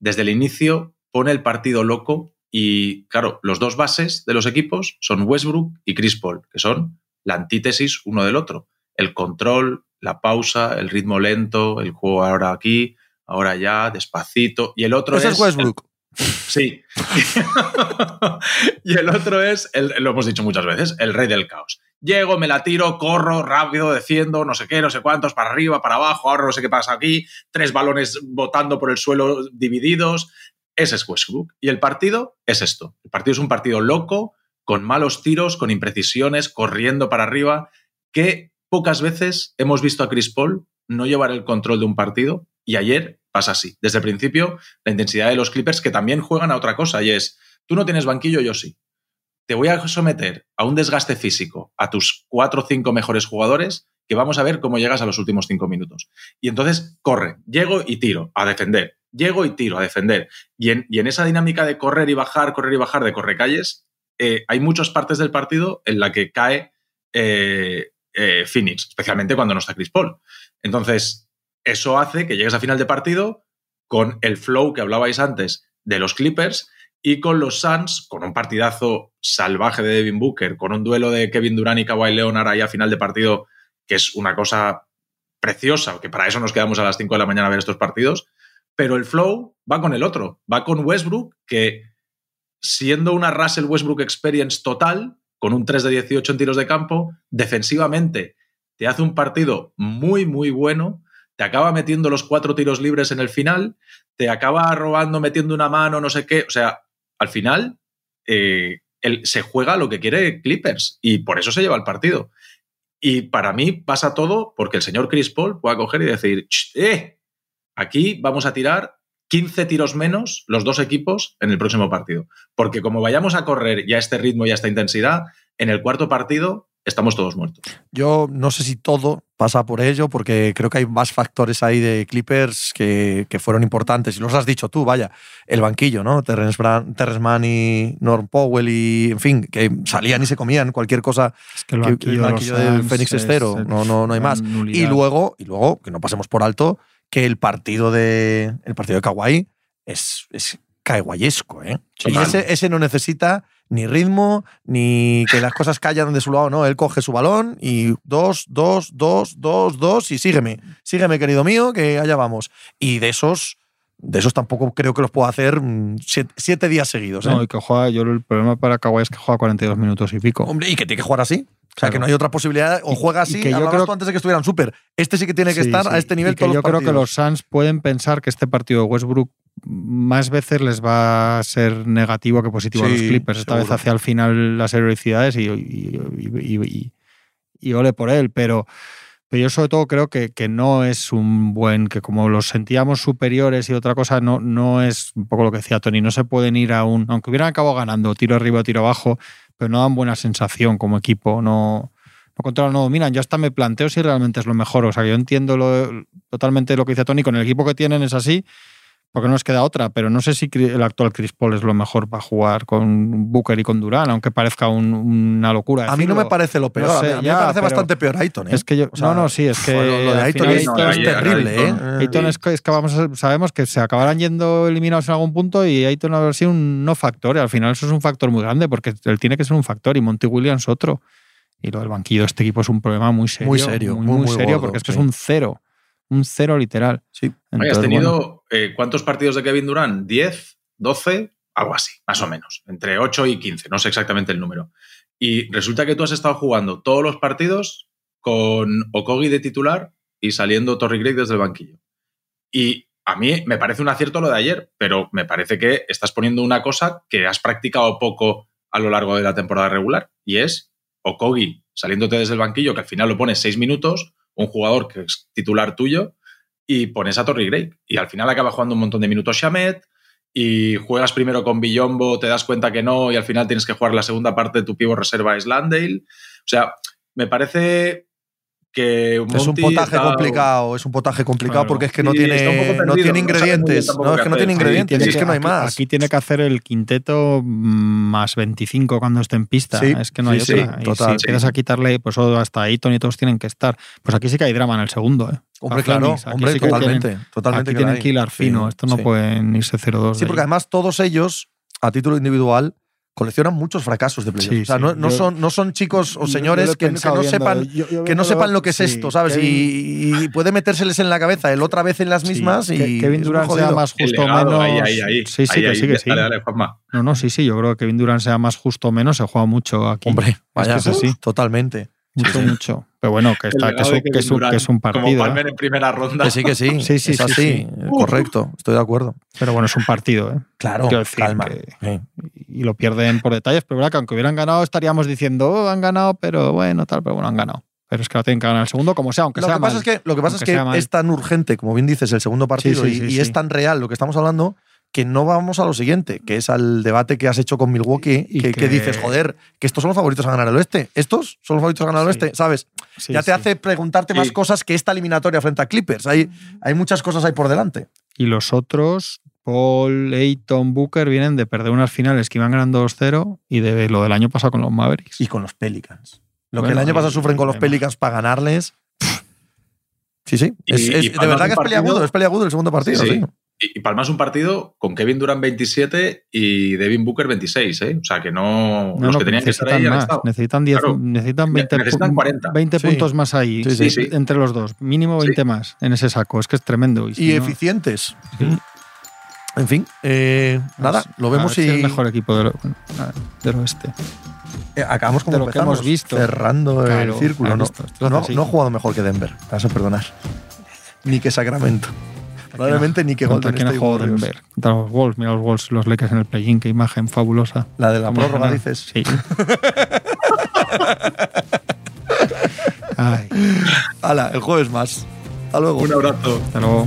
Desde el inicio pone el partido loco y, claro, los dos bases de los equipos son Westbrook y Chris Paul, que son la antítesis uno del otro. El control, la pausa, el ritmo lento, el juego ahora aquí, ahora allá, despacito. Y el otro Ese es... es Westbrook. Sí. y el otro es, el- lo hemos dicho muchas veces, el rey del caos. Llego, me la tiro, corro, rápido, defiendo, no sé qué, no sé cuántos, para arriba, para abajo, ahora no sé qué pasa aquí, tres balones botando por el suelo divididos. Ese es Westbrook. Y el partido es esto. El partido es un partido loco, con malos tiros, con imprecisiones, corriendo para arriba, que pocas veces hemos visto a Chris Paul no llevar el control de un partido y ayer pasa así. Desde el principio, la intensidad de los Clippers que también juegan a otra cosa y es, tú no tienes banquillo, yo sí. Te voy a someter a un desgaste físico a tus cuatro o cinco mejores jugadores que vamos a ver cómo llegas a los últimos cinco minutos. Y entonces corre, llego y tiro a defender, llego y tiro a defender. Y en, esa dinámica de correr y bajar, correr y bajar de correcalles, eh, hay muchas partes del partido en la que cae eh, eh, Phoenix, especialmente cuando no está Chris Paul. Entonces, eso hace que llegues a final de partido con el flow que hablabais antes de los Clippers y con los Suns, con un partidazo salvaje de Devin Booker, con un duelo de Kevin Durant y Kawhi Leonard ahí a final de partido, que es una cosa preciosa, que para eso nos quedamos a las 5 de la mañana a ver estos partidos, pero el flow va con el otro, va con Westbrook, que siendo una Russell Westbrook Experience total, con un 3 de 18 en tiros de campo, defensivamente te hace un partido muy, muy bueno, te acaba metiendo los cuatro tiros libres en el final, te acaba robando, metiendo una mano, no sé qué. O sea, al final eh, él se juega lo que quiere Clippers y por eso se lleva el partido. Y para mí pasa todo porque el señor Chris Paul pueda coger y decir, ¡eh! Aquí vamos a tirar 15 tiros menos los dos equipos en el próximo partido. Porque como vayamos a correr ya este ritmo y a esta intensidad, en el cuarto partido estamos todos muertos. Yo no sé si todo pasa por ello, porque creo que hay más factores ahí de Clippers que, que fueron importantes. Y los has dicho tú, vaya, el banquillo, ¿no? Terrence, Brand, Terrence Mann y Norm Powell y, en fin, que salían y se comían cualquier cosa. Es que el banquillo, el banquillo de del Suns Fénix es es- cero, es no, no, no hay más. Y luego, y luego, que no pasemos por alto, que el partido de, el partido de Kawhi es, es kawaiesco, ¿eh? Y ese no necesita ni ritmo, ni que las cosas callan de su lado, no. Él coge su balón y dos, dos, dos, dos, dos y sígueme. Sígueme, querido mío, que allá vamos. Y de esos, de esos tampoco creo que los puedo hacer mm, siete, siete días seguidos, ¿eh? No, y que juega, yo el problema para Kawhi es que juega 42 minutos y pico. Hombre, y que tiene que jugar así. O sea, Claro. que no hay otra posibilidad. O Y- juega y así, que yo hablabas creo- tú antes de que estuvieran súper. Este sí que tiene que Sí, estar sí. a este nivel Y que todos yo los creo que los Suns pueden pensar que este partido de Westbrook más veces les va a ser negativo que positivo a los Clippers. Esta vez hacia el final las heroicidades y, y, y- y- y- y ole por él, pero, pero yo sobre todo creo que, que no es un buen, que como los sentíamos superiores y otra cosa, no, no es un poco lo que decía Tony, no se pueden ir a un, aunque hubieran acabado ganando tiro arriba tiro abajo, pero no dan buena sensación como equipo, no, no controlan, no dominan. Yo hasta me planteo si realmente es lo mejor. O sea, yo entiendo lo- totalmente lo que dice Tony, con el equipo que tienen es así, porque no nos queda otra, pero no sé si el actual Chris Paul es lo mejor para jugar con Booker y con Durán, aunque parezca un- una locura. A mí no me parece lo peor. No a mí- sé, a mí ya, me parece bastante peor Ayton. ¿eh? Es que yo, O sea, no, no, sí, es que lo, de final es, no, es ahí- terrible, ¿eh? Ayton es, que- es que vamos a- sabemos que se acabarán yendo eliminados en algún punto y Ayton habrá sido un no factor. Y al final eso es un factor muy grande porque él tiene que ser un factor y Monty Williams otro. Y lo del banquillo de este equipo es un problema muy serio. Muy serio, Muy, muy, muy muy serio gordo, porque es que sí. es un cero. Un cero literal. Sí. ¿Has tenido bueno, eh, cuántos partidos de Kevin Durant? ¿10? ¿12? Algo así, más o menos. Entre 8 y 15, no sé exactamente el número. Y resulta que tú has estado jugando todos los partidos con Okogi de titular y saliendo Torrey Craig desde el banquillo. Y a mí me parece un acierto lo de ayer, pero me parece que estás poniendo una cosa que has practicado poco a lo largo de la temporada regular, y es Okogi saliéndote desde el banquillo, que al final lo pones seis minutos, un jugador que es titular tuyo, y pones a Torrey Gray. Y al final acaba jugando un montón de minutos Shamet, y juegas primero con Billombo, te das cuenta que no, y al final tienes que jugar la segunda parte de tu pivo reserva es Landale. O sea, me parece que Es un potaje está- complicado, es un potaje complicado Claro. porque es que no tiene, no perdido, tiene no ingredientes. No, es que no tiene ingredientes, tiene es que no hay aquí- más. Aquí tiene que hacer el quinteto más 25 cuando esté en pista. Sí, es que no hay sí, otra. sí, y total. si empiezas a quitarle, pues oh, hasta ahí Tony y todos tienen que estar. Pues aquí sí que hay drama en el segundo. ¿eh? Hombre, A claro, aquí hombre, sí que totalmente. tienen- totalmente aquí que tienen que hilar fino. Esto no sí. pueden irse 0-2. Sí, porque ahí. además todos ellos, a título individual, coleccionan muchos fracasos de playoffs. Sí, o sea, sí. no, no Yo- son, no son chicos o señores yo que, que pensado no sepan yo- yo que no sepan lo que es sí, esto, ¿sabes? Kevin- Y, y puede metérseles en la cabeza el otra vez en las mismas que- y Kevin Durant sea más justo o menos. ahí, ahí, ahí. Sí, sí, Ahí, que ahí. sí, que sí. Dale, dale, Juanma. No, no, sí, sí. Yo creo que Kevin Durant sea más justo o menos. Se juega mucho aquí. Hombre, vaya, es así. totalmente. Mucho, mucho. Pero bueno, que, está, que, es, un- que, Kevin es un, que es un Durant, partido. Como. Palmer en primera ronda. Que sí, que sí. Sí, sí, es sí, así. sí. Correcto, estoy de acuerdo. Pero bueno, es un partido. ¿eh? Claro, calma. y lo pierden por detalles, pero verdad que aunque hubieran ganado estaríamos diciendo, oh, han ganado, pero bueno, tal, pero bueno, han ganado. Pero es que lo tienen que ganar el segundo, como sea, aunque Lo sea que pasa es que, lo que, pasa es, que es tan urgente, como bien dices, el segundo partido sí, y, sí, y sí. es tan real lo que estamos hablando que no vamos a lo siguiente, que es al debate que has hecho con Milwaukee, Y que, que que- dices, joder, que estos son los favoritos a ganar el oeste. Estos son los favoritos a ganar el Sí. oeste, ¿sabes? Sí, ya te sí. hace preguntarte más cosas que esta eliminatoria frente a Clippers. Hay, hay muchas cosas ahí por delante. Y los otros, Paul, Ayton, Booker, vienen de perder unas finales que iban ganando 2-0 y de lo del año pasado con los Mavericks. Y con los Pelicans. Lo que el año pasado sufren con los además. Pelicans para ganarles. Sí, sí. Y- Es- y de verdad que es peliagudo, es peliagudo el segundo partido. Sí, sí. Y, y palmas un partido con Kevin Durant 27 y Devin Booker 26, ¿eh? O sea, que no. No, los no, que tenían que estar necesitan ahí más. Necesitan, 10, Claro. necesitan Ne- 20, necesitan pu- 40. 20 Sí. puntos más ahí. Sí, sí. Sí, sí. Entre los dos. Mínimo 20 más en ese saco. Es que es tremendo. Y, si Y no- eficientes. Sí. En fin, eh, nada, pues, lo a vemos y es el mejor equipo del, del oeste. eh, acabamos como de lo que hemos visto. cerrando Claro, el círculo. No, no, no ha jugado mejor que Denver, me vas a perdonar. Ni que Sacramento. Probablemente ni que ¿Contra Golden quién ha State jugado Warriors. Denver? Contra los Wolves. Mira los Wolves, los Lakers en el play-in. Qué imagen fabulosa. La de la prórroga, dices. Sí. Hala, el jueves más. Hasta luego. Un abrazo. Hasta luego.